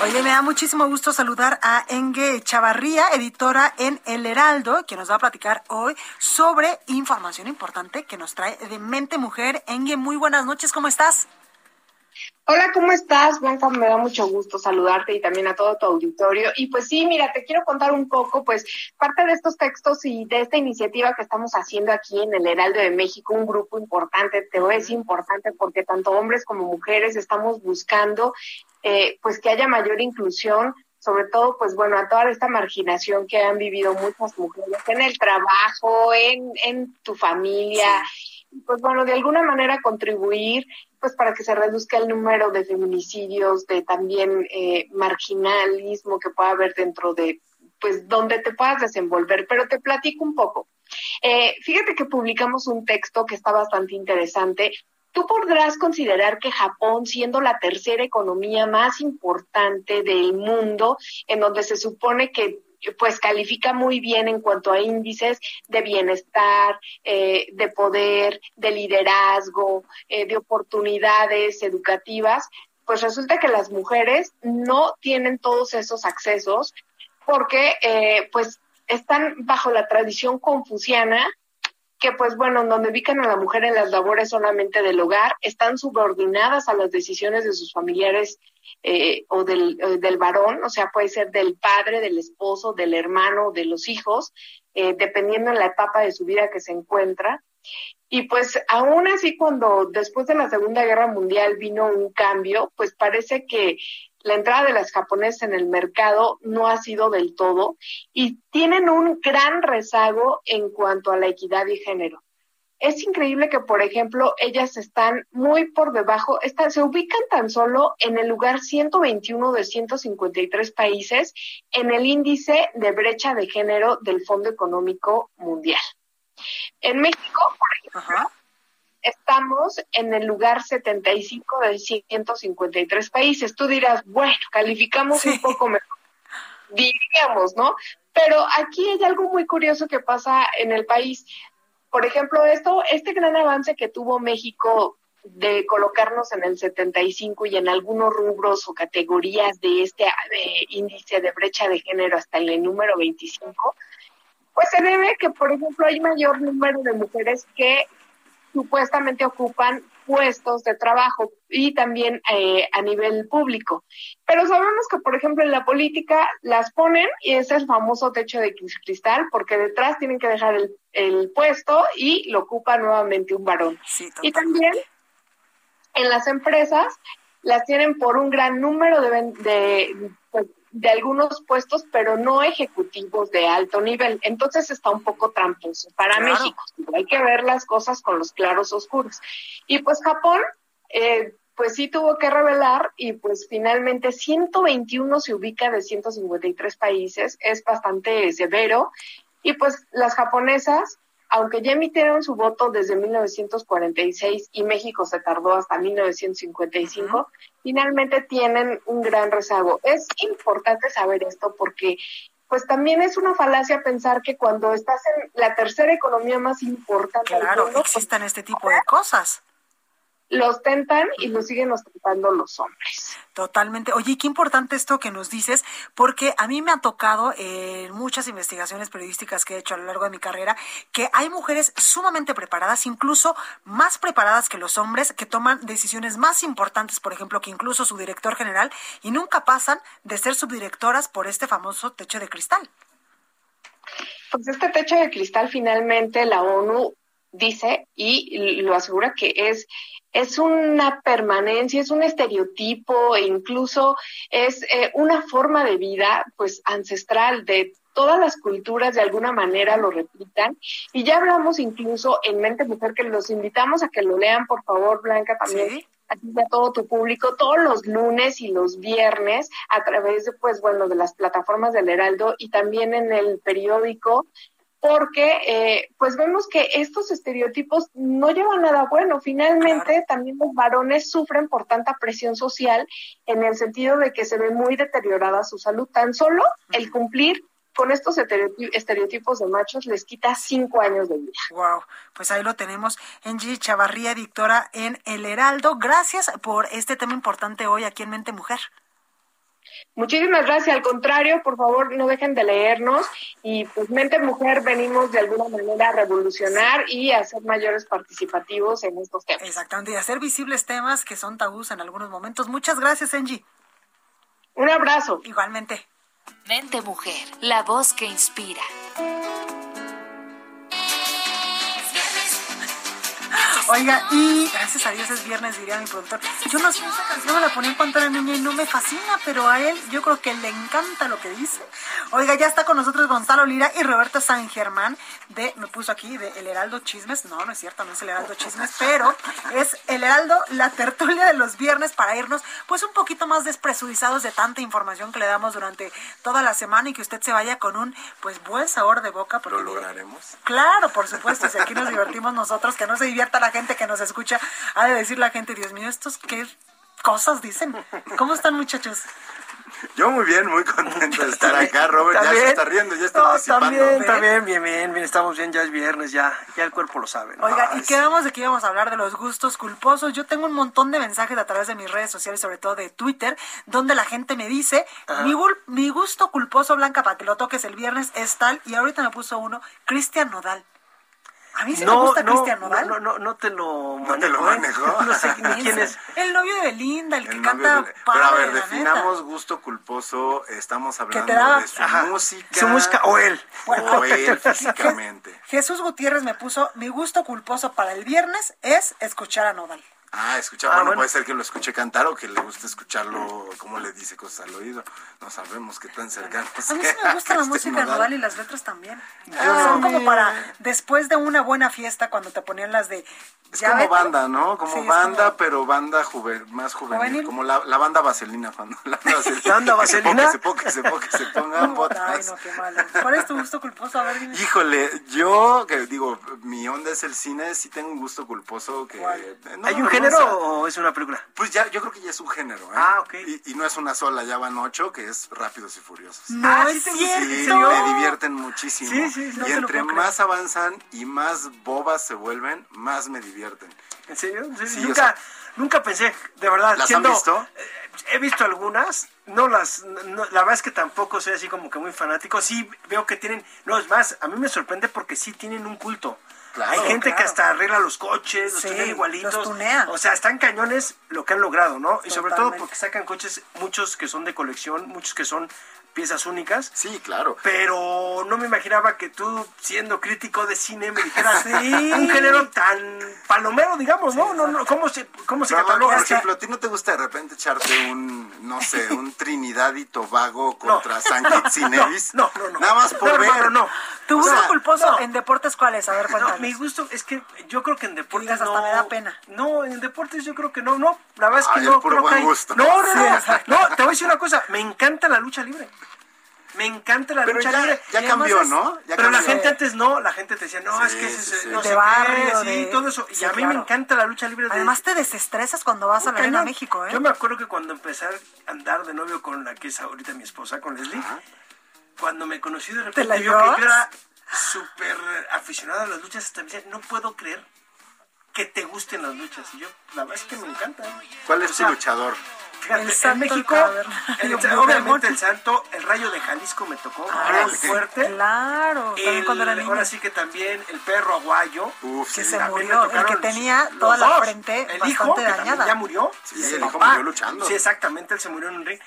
A: Oye, me da muchísimo gusto saludar a Enge Chavarría, editora en El Heraldo, que nos va a platicar hoy sobre información importante que nos trae de Mente Mujer. Enge, muy buenas noches, ¿cómo estás?
Q: Hola, ¿cómo estás? Blanca, me da mucho gusto saludarte y también a todo tu auditorio. Y pues sí, mira, te quiero contar un poco, pues, parte de estos textos y de esta iniciativa que estamos haciendo aquí en el Heraldo de México, un grupo importante, te voy a importante porque tanto hombres como mujeres estamos buscando, eh, pues, que haya mayor inclusión sobre todo, pues bueno, a toda esta marginación que han vivido muchas mujeres en el trabajo, en, en tu familia, pues bueno, de alguna manera contribuir pues para que se reduzca el número de feminicidios, de también eh, marginalismo que pueda haber dentro de, pues, donde te puedas desenvolver. Pero te platico un poco. Eh, fíjate que publicamos un texto que está bastante interesante. Tú podrás considerar que Japón, siendo la tercera economía más importante del mundo, en donde se supone que pues califica muy bien en cuanto a índices de bienestar, eh, de poder, de liderazgo, eh, de oportunidades educativas, pues resulta que las mujeres no tienen todos esos accesos porque eh, pues están bajo la tradición confuciana que pues bueno, donde ubican a la mujer en las labores solamente del hogar, están subordinadas a las decisiones de sus familiares eh, o del, del varón, o sea, puede ser del padre, del esposo, del hermano, de los hijos, eh, dependiendo en la etapa de su vida que se encuentra. Y pues aún así, cuando después de la Segunda Guerra Mundial vino un cambio, pues parece que la entrada de las japonesas en el mercado no ha sido del todo y tienen un gran rezago en cuanto a la equidad y género. Es increíble que, por ejemplo, ellas están muy por debajo, están, se ubican tan solo en el lugar 121 de 153 países en el índice de brecha de género del Fondo Económico Mundial. En México, por ejemplo, estamos en el lugar 75 de 153 países. Tú dirás, bueno, calificamos un poco mejor, diríamos, ¿no? Pero aquí hay algo muy curioso que pasa en el país. Por ejemplo, esto, este gran avance que tuvo México de colocarnos en el 75 y en algunos rubros o categorías de este índice de brecha de género hasta el número 25, pues se debe que, por ejemplo, hay mayor número de mujeres que supuestamente ocupan puestos de trabajo y también eh, a nivel público. Pero sabemos que, por ejemplo, en la política las ponen y es el famoso techo de cristal porque detrás tienen que dejar el, el puesto y lo ocupa nuevamente un varón. y también en las empresas las tienen por un gran número de, de, de algunos puestos, pero no ejecutivos de alto nivel. Entonces está un poco tramposo para México. Hay que ver las cosas con los claros oscuros. Y pues Japón, eh, pues sí tuvo que revelar y pues finalmente 121 se ubica de 153 países. Es bastante severo. Y pues las japonesas aunque ya emitieron su voto desde 1946 y México se tardó hasta 1955, finalmente tienen un gran rezago. Es importante saber esto porque pues también es una falacia pensar que cuando estás en la tercera economía más importante
A: del mundo, pues, existan este tipo de cosas
Q: los tentan y los siguen ostentando los hombres.
A: Totalmente. Oye, qué importante esto que nos dices, porque a mí me ha tocado en muchas investigaciones periodísticas que he hecho a lo largo de mi carrera, que hay mujeres sumamente preparadas, incluso más preparadas que los hombres, que toman decisiones más importantes, por ejemplo, que incluso su director general, y nunca pasan de ser subdirectoras por este famoso techo de cristal.
Q: Pues este techo de cristal finalmente la ONU dice y lo asegura que es es una permanencia, es un estereotipo e incluso es eh, una forma de vida pues ancestral de todas las culturas de alguna manera lo replican. Y ya hablamos incluso en Mente Mujer que los invitamos a que lo lean por favor Blanca también. Aquí a todo tu público todos los lunes y los viernes a través de pues bueno de las plataformas del Heraldo y también en el periódico porque eh, pues vemos que estos estereotipos no llevan nada bueno. Finalmente, también los varones sufren por tanta presión social en el sentido de que se ve muy deteriorada su salud. Tan solo el cumplir con estos estereotipos de machos les quita cinco años de vida.
A: Wow, pues ahí lo tenemos. Angie Chavarría, dictora en El Heraldo. Gracias por este tema importante hoy aquí en Mente Mujer.
Q: Muchísimas gracias. Al contrario, por favor, no dejen de leernos y pues Mente Mujer venimos de alguna manera a revolucionar y a ser mayores participativos en estos temas.
A: Exactamente, y hacer visibles temas que son tabús en algunos momentos. Muchas gracias, Angie.
Q: Un abrazo.
A: Igualmente.
P: Mente Mujer, la voz que inspira.
A: Oiga, y gracias a Dios es viernes, diría mi productor. Yo no sé, esa canción me la ponía en cuanto era niña y no me fascina, pero a él yo creo que le encanta lo que dice. Oiga, ya está con nosotros Gonzalo Lira y Roberto San Germán de, me puso aquí, de El Heraldo Chismes. No, no es cierto, no es El Heraldo Chismes, pero es El Heraldo, la tertulia de los viernes para irnos, pues un poquito más despresudizados de tanta información que le damos durante toda la semana y que usted se vaya con un, pues, buen sabor de boca.
R: ¿Lo lograremos?
A: Claro, por supuesto, si aquí nos divertimos nosotros, que no se divierta la gente que nos escucha, ha de decir la gente, Dios mío, estos qué cosas dicen. ¿Cómo están muchachos?
R: Yo muy bien, muy contento de estar acá, Robert. Ya se está riendo, ya está no,
S: También, también, bien, bien, bien, estamos bien, ya es viernes, ya, ya el cuerpo lo sabe.
A: Oiga, y quedamos de que íbamos a hablar de los gustos culposos. Yo tengo un montón de mensajes a través de mis redes sociales, sobre todo de Twitter, donde la gente me dice, mi, mi gusto culposo, Blanca, para que lo toques el viernes es tal, y ahorita me puso uno, Cristian Nodal. A mí sí me gusta Cristian Nodal.
S: No, no, no te lo
R: ¿No te lo
S: manejo,
R: manejó?
S: No sé ni quién es.
A: El novio de Belinda, el que canta
R: de- Pero a ver,
A: neta.
R: definamos gusto culposo. Estamos hablando
A: da-
R: de su
S: Ajá.
R: música.
S: Su música o él.
R: O él físicamente.
A: Jesús Gutiérrez me puso, mi gusto culposo para el viernes es escuchar a Nodal.
R: Ah, escucha,
S: Ah,
R: bueno,
S: bueno.
R: puede ser que lo escuche cantar o que le guste escucharlo, como le dice cosas al oído. No sabemos qué tan cercano
A: A mí sí me gusta la
R: este
A: música.
R: Nodal
A: y las letras también.
R: Ah,
A: Son como para después de una buena fiesta cuando te ponían las de...
R: Es
A: "Ya
R: como
A: vete".
R: banda, ¿no? Como
A: Sí,
R: banda,
A: como-
R: pero banda juve- más juvenil.
A: ¿Juvenil?
R: Como la, la banda vaselina. Cuando la banda vaselina.
S: ¿La banda vaselina?
R: Que se, po- que se, po- que se pongan botas.
A: Ay, no, qué malo. ¿Cuál es tu gusto culposo? A ver, dime.
R: Híjole, yo que digo, mi onda es el cine, sí tengo un gusto culposo que... eh, no
S: ¿Hay un. Género o es una película?
R: Pues ya, yo creo que ya es un género, ¿eh?
S: Ah, ok.
R: Y, y no es una sola, ya van ocho, que es Rápidos y Furiosos.
A: No
S: Ah,
A: es
S: ¿sí
A: cierto.
R: Me divierten muchísimo.
S: Sí, sí, no
R: y
S: te lo
R: entre
S: puedo
R: más avanzan y más bobas se vuelven, más me divierten.
S: ¿En serio? Sí,
R: Sí,
S: nunca,
R: o sea-
S: nunca pensé, de verdad.
R: ¿Las
S: siendo-
R: han visto?
S: eh, He visto algunas, no las, no- la verdad es que tampoco soy así como que muy fanático. Sí veo que tienen, no es más, a mí me sorprende porque sí tienen un culto.
R: Claro,
S: Hay gente que hasta arregla los coches, los
A: Sí,
S: igualitos.
A: los tunea.
S: O sea, están cañones lo que han logrado, ¿no? Y sobre todo porque sacan coches, muchos que son de colección, muchos que son piezas únicas.
R: Sí, claro.
S: Pero no me imaginaba que tú, siendo crítico de cine, me dijeras
A: Sí.
S: un género tan palomero, digamos, ¿no? no, no ¿Cómo se, cómo se cataloga?
R: por ejemplo, ¿a ti no te gusta de repente echarte un, no sé, un Trinidad y Tobago contra San Kitts y Nevis?
S: no, no, no.
R: Nada más por
S: No,
R: ver.
S: no.
A: ¿Tu
R: O
A: gusto
R: sea,
A: culposo
S: no.
A: en deportes cuál es? A ver,
S: No,
A: cuéntanos.
S: mi gusto es que yo creo que en deportes
A: digas, hasta
S: no.
A: me da pena.
S: No, en deportes yo creo que no, no. La verdad es que
R: Ay,
S: no creo que
R: buen
S: hay-
R: gusto.
S: No, no, no. No, te voy a decir una cosa. Me encanta la lucha libre. Me encanta la
R: Pero
S: lucha
R: ya,
S: libre.
R: ya
S: además
R: cambió,
S: es-
R: ¿no? Ya
S: pero la gente antes no, la gente te decía, no,
R: Sí,
S: es que ese
R: sí,
S: no
A: De
S: sé
A: barrio,
S: qué,
A: de-
S: sí, todo eso. Y
A: sí,
S: a mí
A: claro.
S: me encanta la lucha libre de
A: Además te desestresas cuando vas a la Arena
S: Cañón.
A: México, ¿eh?
S: Yo me acuerdo que cuando empecé a andar de novio con la que es ahorita mi esposa, con Leslie, cuando me conocí de repente
A: la
S: vio que yo era súper aficionado a las luchas, hasta me decía, no puedo creer que te gusten las luchas. Y yo, la verdad es que me encanta.
R: ¿Cuál es
S: O
R: tu luchador?
S: Fíjate,
A: El
S: en
A: Santo
S: México, el- obviamente el santo, el rayo de Jalisco me tocó,
A: Ah,
S: muy
A: sí,
S: fuerte.
A: Claro,
S: El-
A: cuando era niño.
S: ahora sí que también el perro aguayo.
R: Uf,
A: Que
R: sí.
A: se murió, el que tenía
S: los
A: toda la frente
S: el
A: bastante
S: hijo, que
A: dañada.
S: también ya murió.
R: Sí,
S: y
R: el hijo murió luchando.
S: Sí, exactamente, él se murió en un ring.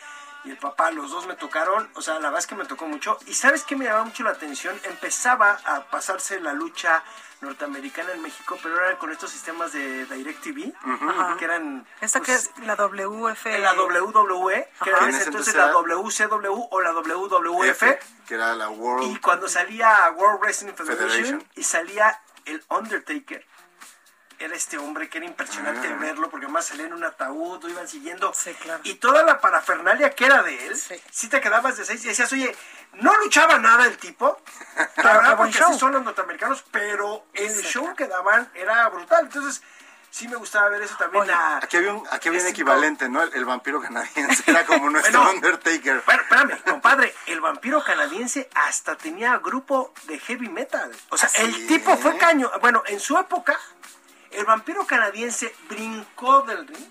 S: Y el papá, los dos me tocaron, o sea, la verdad es que me tocó mucho. Y ¿sabes qué me llamaba mucho la atención? Empezaba a pasarse la lucha norteamericana en México, pero era con estos sistemas de DirecTV,
A: Ajá.
S: que eran...
A: Esta que
S: pues,
A: es la WF.
S: la WWE, que era en ese entonces
R: entonces
S: la WCW o la WWF.
R: F, que era la World.
S: Y cuando salía World Wrestling Federation,
R: Federation.
S: y salía el Undertaker, era este hombre que era impresionante
R: Ah.
S: verlo, porque además salía en un ataúd, lo iban siguiendo.
A: Sí, claro.
S: Y toda la parafernalia que era de él,
A: Sí.
S: si te quedabas de seis y decías, oye, no luchaba nada el tipo, la verdad, porque así son los norteamericanos, pero el show que daban era brutal. Entonces, sí me gustaba ver eso también.
A: Oye,
R: Aquí había un, aquí había un equivalente, ¿no? El, el vampiro canadiense era como nuestro
S: Bueno.
R: Undertaker.
S: Bueno, espérame, compadre, el vampiro canadiense hasta tenía grupo de heavy metal. O sea,
R: ¿Ah,
S: el tipo fue caño. Bueno, en su época, el vampiro canadiense brincó del ring,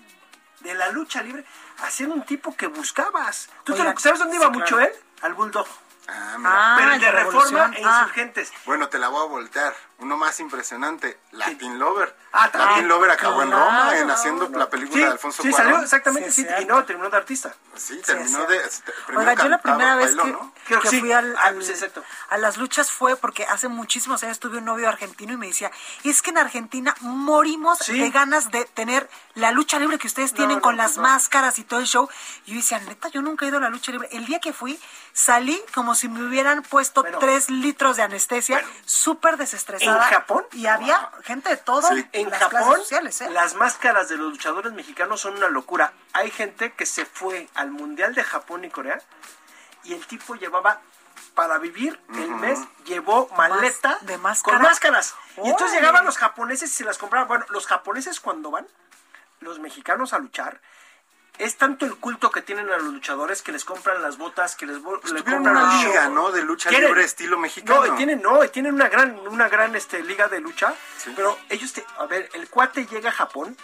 S: de la lucha libre, a ser un tipo que buscabas. ¿Tú te lo- sabes dónde iba
A: sí,
S: mucho
A: claro.
S: él? Al Bulldog.
R: Ah, mira.
A: Ah,
S: Pero el de Reforma e
A: Ah.
S: Insurgentes.
R: Bueno, te la voy a voltear. Uno más impresionante, Latin Lover.
S: Ah, también.
R: Latin Lover acabó en
A: Claro,
R: Roma en haciendo
A: no.
R: la película
S: Sí,
R: de Alfonso
S: sí
R: Cuarón.
S: salió exactamente,
A: Sí,
S: sí, y no, terminó de artista.
R: Sí, terminó
A: cierto.
R: de... primero
A: Oiga, yo la primera vez
R: bailó,
A: que,
R: ¿no?
A: Que
S: que sí.
A: fui al,
S: Ah,
A: al-
S: pues, exacto.
A: a las luchas fue porque hace muchísimos años tuve un novio argentino y me decía, es que en Argentina morimos
S: Sí.
A: de ganas de tener la lucha libre que ustedes tienen
S: no,
A: con
S: pues
A: las
S: no.
A: máscaras y todo el show. Y yo decía, neta, yo nunca he ido a la lucha libre. El día que fui, salí como si me hubieran puesto
S: Bueno.
A: tres litros de anestesia,
S: Bueno.
A: súper desestresada.
S: ¿En Japón?
A: Y había gente de todo
R: Sí.
S: En
A: las
S: Japón,
A: sociales, ¿eh?
S: las máscaras de los luchadores mexicanos son una locura. Hay gente que se fue al Mundial de Japón y Corea y el tipo llevaba para vivir el mes, llevó maleta
A: ¿De máscara?
S: con máscaras. Y entonces llegaban los japoneses y se las compraban. Bueno, los japoneses cuando van, los mexicanos a luchar, es tanto el culto que tienen a los luchadores que les compran las botas, que les
R: Pues
S: le
R: tuvieron
S: compran
R: una liga. ¿no? De lucha
S: Quieren-
R: libre estilo mexicano.
S: No, tienen, no, tienen una gran, una gran este, liga de lucha. Pero ellos te, a ver, el cuate llega a Japón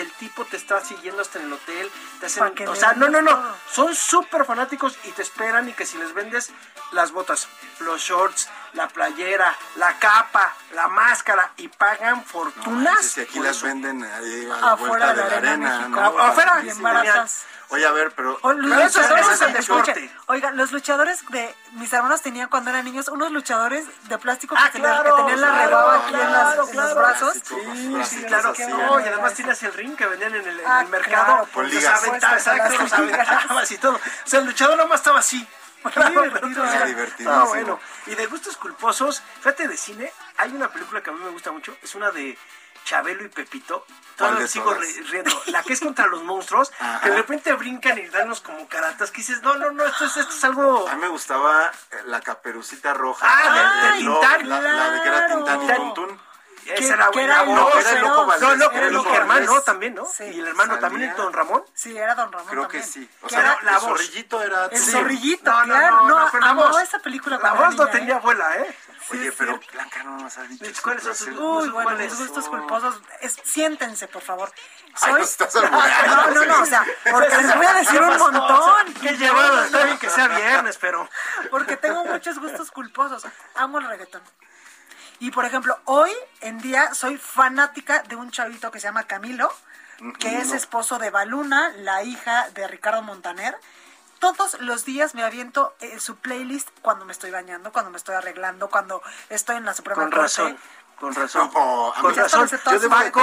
S: el tipo te está siguiendo hasta en el hotel. Te hacen, o sea, no, no, no. Son súper fanáticos y te esperan y que si les vendes las botas, los shorts, la playera, la capa, la máscara y pagan fortunas.
R: No, si aquí las venden a la
A: afuera
R: vuelta
A: de, la, arena.
S: afuera.
R: Oye, a ver, pero.
A: Oh, Oiga, los luchadores de mis hermanos tenían cuando eran niños unos luchadores de plástico que,
S: ah, claro,
A: que tenían la
S: claro,
A: aquí en, los brazos.
S: Sí, sí, claro que no. Y además tienes el ring que vendían en el,
A: ah, en
S: el mercado.
R: Por
S: los
A: aventadas,
S: los aventabas y todo. O sea, el luchador nomás estaba así.
A: Qué divertido.
R: Qué
S: divertido.
R: Ah,
S: bueno. Y de gustos culposos, fíjate de cine, hay una película que a mí me gusta mucho, es una de Chabelo y Pepito, todavía sigo riendo. La que es contra los monstruos, que de repente brincan y danos como caratas, que dices, no, no, no, esto es, esto es algo.
R: A mí me gustaba eh, la caperucita roja.
S: Ah, de, Tintán.
R: La, la, que era Tintán y Tuntún.
S: Ese era,
A: que
S: era,
A: no,
R: era el loco Valdés.
S: No,
R: era el loco
S: Germán, ¿no? También, ¿no?
A: Sí.
S: Y el hermano también, el don Ramón.
A: Sí, era don Ramón.
R: Creo que sí. O sea, el zorrillito era.
A: El zorrillito,
S: no. No, no,
A: no película.
S: La voz no
A: ¿eh?
S: tenía abuela, ¿eh?
R: Oye, pero. Blanca no nos ha dicho.
S: ¿Cuáles son sus,
A: uy, bueno,
S: ¿cuáles
A: gustos culposos? Es, siéntense, por favor. Soy...
R: Ay, no,
A: no, no, no, o sea, porque les voy a decir un montón.
S: Qué llevado, está bien que sea viernes, pero.
A: Porque tengo muchos gustos culposos. Amo el reggaetón. Y por ejemplo, hoy en día soy fanática de un chavito que se llama Camilo, que es esposo de Baluna, la hija de Ricardo Montaner todos los días me aviento eh, su playlist cuando me estoy bañando, cuando me estoy arreglando, cuando estoy en la Suprema
S: Con razón. Con razón.
R: No,
S: con razón.
R: Yo de
S: Paco,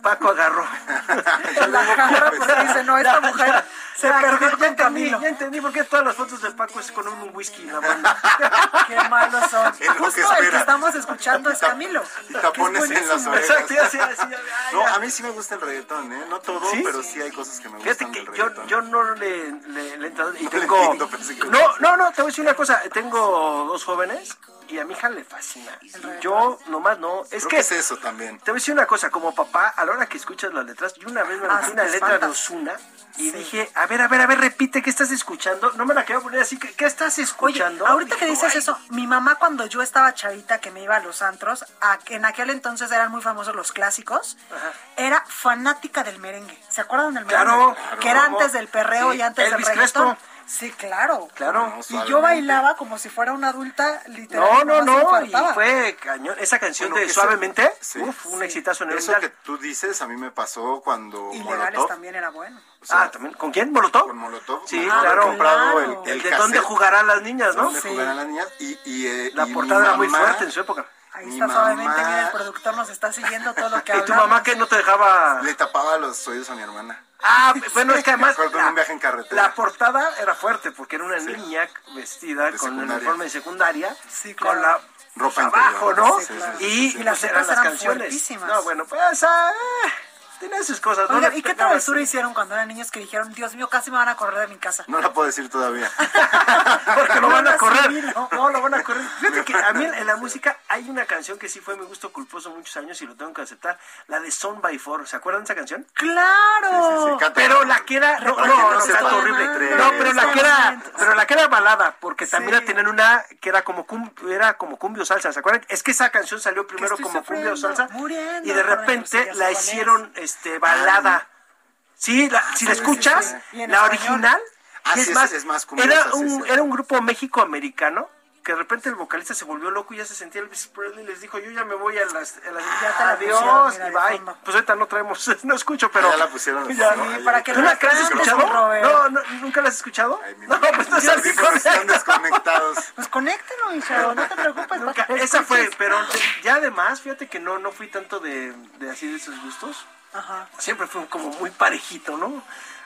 S: Paco agarró.
A: la agarra porque dice, no, esta mujer se
S: ah,
A: perdió.
S: Ya, ya entendí, ya todas las fotos de Paco es con un whisky la mano.
A: qué malos son. Justo el que estamos escuchando es Camilo.
R: Y tapones en las orejas.
S: Exacto, ya, ya, ya,
R: No, a mí sí me gusta el reggaetón, ¿eh? No todo, pero sí hay cosas que me gustan.
S: Fíjate que
R: del
S: yo, yo no le, le, le, y tengo. No, no, no, te voy a decir una cosa. Tengo dos jóvenes y a mi hija le fascina. Yo nomás no. Es que,
R: que, es eso también.
S: Te voy a decir una cosa, como papá, a la hora que escuchas las letras, yo una vez me
A: ah,
S: metí una letra de Osuna y dije, a ver, a ver, a ver, repite, ¿qué estás escuchando? No me la quiero poner así, ¿qué, estás escuchando?
A: Ahorita que dices eso, mi mamá cuando yo estaba chavita que me iba a los antros, en aquel entonces eran muy famosos los clásicos, era fanática del merengue. ¿Se acuerdan del merengue?
S: Claro.
A: que era antes del perreo y antes
S: Elvis
A: del reggaetón.
S: Crespo.
A: Sí, claro.
S: Claro.
A: Y yo bailaba como si fuera una adulta literal.
S: No, no, no. Y fue cañón. Esa canción de Suavemente, uf, un exitazo en el
R: Eso que tú dices a mí me pasó cuando
A: Ilegales
R: Molotov...
A: también era bueno.
S: Ah, también. ¿Con quién? ¿Molotov?
R: Con Molotov.
S: Sí,
R: ah,
S: claro.
R: el,
S: de
R: cassette, dónde
S: jugarán las niñas, ¿no?
R: Dónde
A: sí.
R: jugarán las niñas. Y, y eh,
S: la portada era muy fuerte en su época
A: Ahí
R: mi
A: está
R: mamá...
A: suavemente, mira, el productor nos está siguiendo todo lo que habla.
S: ¿Y tu mamá que no te dejaba?
R: Le tapaba los oídos a mi hermana.
S: Ah, bueno, es que además
R: la, un viaje en carretera.
S: la portada era fuerte porque era una sí. niña vestida
R: de
S: con el uniforme de secundaria,
A: sí, claro.
S: con la
R: ropa
S: pues,
R: abajo,
S: ¿no?
R: Sí, claro.
S: y,
A: y, las,
S: eran las canciones.
A: Fuertísimas.
S: No, bueno, pues... Ah, Tenía sus cosas. No
A: ¿y qué travesura hicieron cuando eran niños que dijeron, Dios mío, casi me van a correr de mi casa?
R: No la puedo decir todavía.
S: Porque lo van a correr. No, lo van a correr. Fíjate que a mí en la música hay una canción que sí fue mi gusto culposo muchos años y lo tengo que aceptar. La de Son by Four. ¿Se acuerdan de esa canción?
A: ¡Claro!
S: Pero la que era... No, no,
R: no,
S: no horrible. No, pero la que era, pero la que era balada, porque también la tenían una que era como, cum, era como cumbia salsa. ¿Se acuerdan? Es que esa canción salió primero como cumbia
A: o
S: salsa. y de repente la hicieron este, balada. Sí, la, ah, si la escuchas,
A: sí,
S: la original,
R: ah,
S: es, más,
R: es más
S: era, un, era un grupo México-americano que de repente el vocalista se volvió loco y ya se sentía Elvis Presley y les dijo, yo ya me voy a las... A las adiós,
A: mira,
S: y bye. Pues ahorita no traemos, no escucho, pero...
R: Ya la pusieron.
S: Ya,
R: no,
A: para que
S: ¿Tú la has escuchado? No, no, ¿nunca la has escuchado?
R: Ay,
S: no, pues no
R: estás Están desconectados.
A: pues conéctelo, hijo, no te preocupes.
S: Nunca, esa fue, pero ya además, fíjate que no, no fui tanto de, de así de esos gustos.
A: Ajá.
S: Siempre fue como muy parejito, ¿no?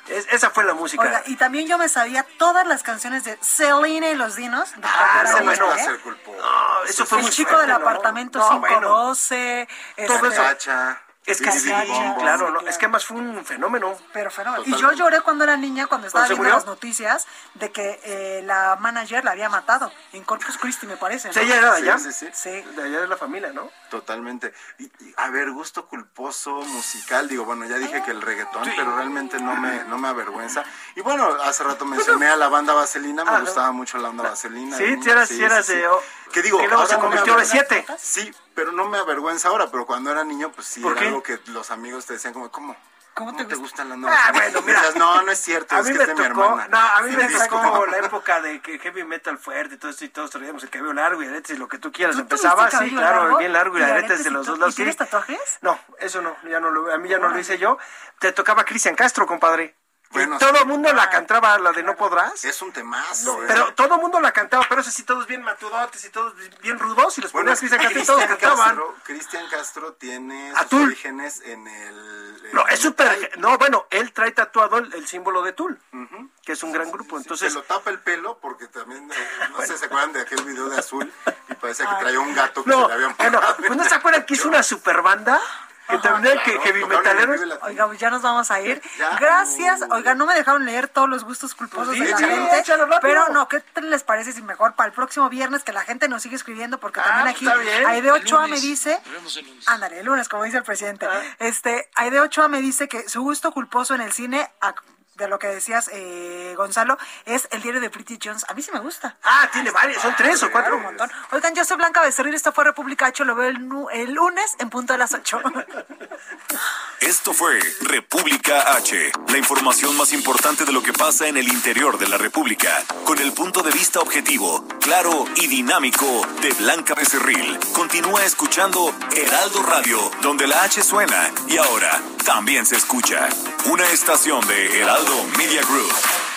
S: Es, esa fue la música.
A: Oiga, y también yo me sabía todas las canciones de Selena y los Dinos.
S: Ah, no, bueno,
A: ¿eh?
S: no, eso fue
A: El
S: muy
A: chico
S: fuerte,
A: del apartamento 512.
S: Todo
A: este,
S: eso. Es que sí, claro, no, es que además fue un fenómeno.
A: Pero fenómeno. Y yo lloré cuando era niña, cuando estaba viendo las noticias de que eh, la manager la había matado en Corpus Christi, me parece. ¿no?
S: Ella era de allá.
R: Sí, sí,
A: sí.
S: De allá de la familia, ¿no?
R: Totalmente. Y, a ver, gusto culposo musical, digo, bueno, ya dije que el reggaetón, pero realmente no me, no me avergüenza. Y bueno, hace rato mencioné a la banda Vaselina, me
S: ah,
R: gustaba mucho la banda Vaselina.
S: Sí, si eras, si
R: que digo,
S: Que luego
R: ahora
S: se convirtió de siete.
R: Sí, pero no me avergüenza ahora, pero cuando era niño, pues sí,
S: ¿Por
R: era
S: qué?
R: algo que los amigos te decían como, ¿cómo?
A: ¿Cómo te,
R: gustan las nuevas?
S: Ah, bueno, mira.
R: no, no es cierto,
S: A
R: es
S: mí
R: que
S: me
R: es de mi
S: tocó,
R: hermana.
S: no, a mí
R: Sí,
S: me tocó la época de que heavy metal fuerte y todo esto y todos traíamos el cabello largo y aretes y lo que tú quieras.
A: ¿Tú
S: Empezaba así,
A: cabello
S: claro,
A: largo?
S: bien largo y,
A: ¿Y
S: aretes
A: aretes
S: de
A: y
S: los dos lados.
A: ¿Y tienes
S: sí.
A: tatuajes?
S: No, eso no, ya no lo, a mí ya no lo hice yo. Te tocaba Cristian Castro, compadre.
R: Bueno,
S: todo el mundo la cantaba, la de No Podrás.
R: Es un temazo. ¿eh?
S: Pero todo el mundo la cantaba, pero eso sí, todos bien matudotes y todos bien rudos y los
R: Bueno,
S: ponías Cristian Castro y todos cantaban.
R: Castro, Cristian Castro tiene sus
S: Atul.
R: orígenes en el... en
S: No, es súper. No, bueno, él trae tatuado el, el símbolo de Tool, que es un gran grupo. Entonces,
R: se lo tapa el pelo porque también, eh, no sé, ¿se acuerdan de aquel video de Azul? Y parecía que traía un gato que
S: no,
R: se le habían
S: bueno,
R: pegado.
S: pues no se acuerdan que hizo una super banda que también que heavy
R: tocaron en
S: metaleros.
A: Oiga, pues ya nos vamos a ir.
R: Ya.
A: Gracias. Oiga, no me dejaron leer todos los gustos culposos
S: Pues
A: de la gente. Pero no, ¿qué les parece si mejor para el próximo viernes que la gente nos sigue escribiendo? Porque
S: Ah,
A: también
S: pues
A: aquí
S: está bien.
A: Aide Ochoa me dice. Ándale, el lunes, como dice el presidente.
S: Ah.
A: Este, Aide Ochoa me dice que su gusto culposo en el cine. De lo que decías, eh, Gonzalo, es el diario de Pretty Jones. A mí sí me gusta.
S: Ah, tiene varios, son tres o cuatro.
A: Un montón. Oigan, yo soy Blanca Becerril, esto fue República H, lo veo el, lunes en punto de las 8.
B: Esto fue República H, la información más importante de lo que pasa en el interior de la República, con el punto de vista objetivo, claro y dinámico de Blanca Becerril. Continúa escuchando Heraldo Radio, donde la H suena y ahora también se escucha. Una estación de Heraldo Media Group.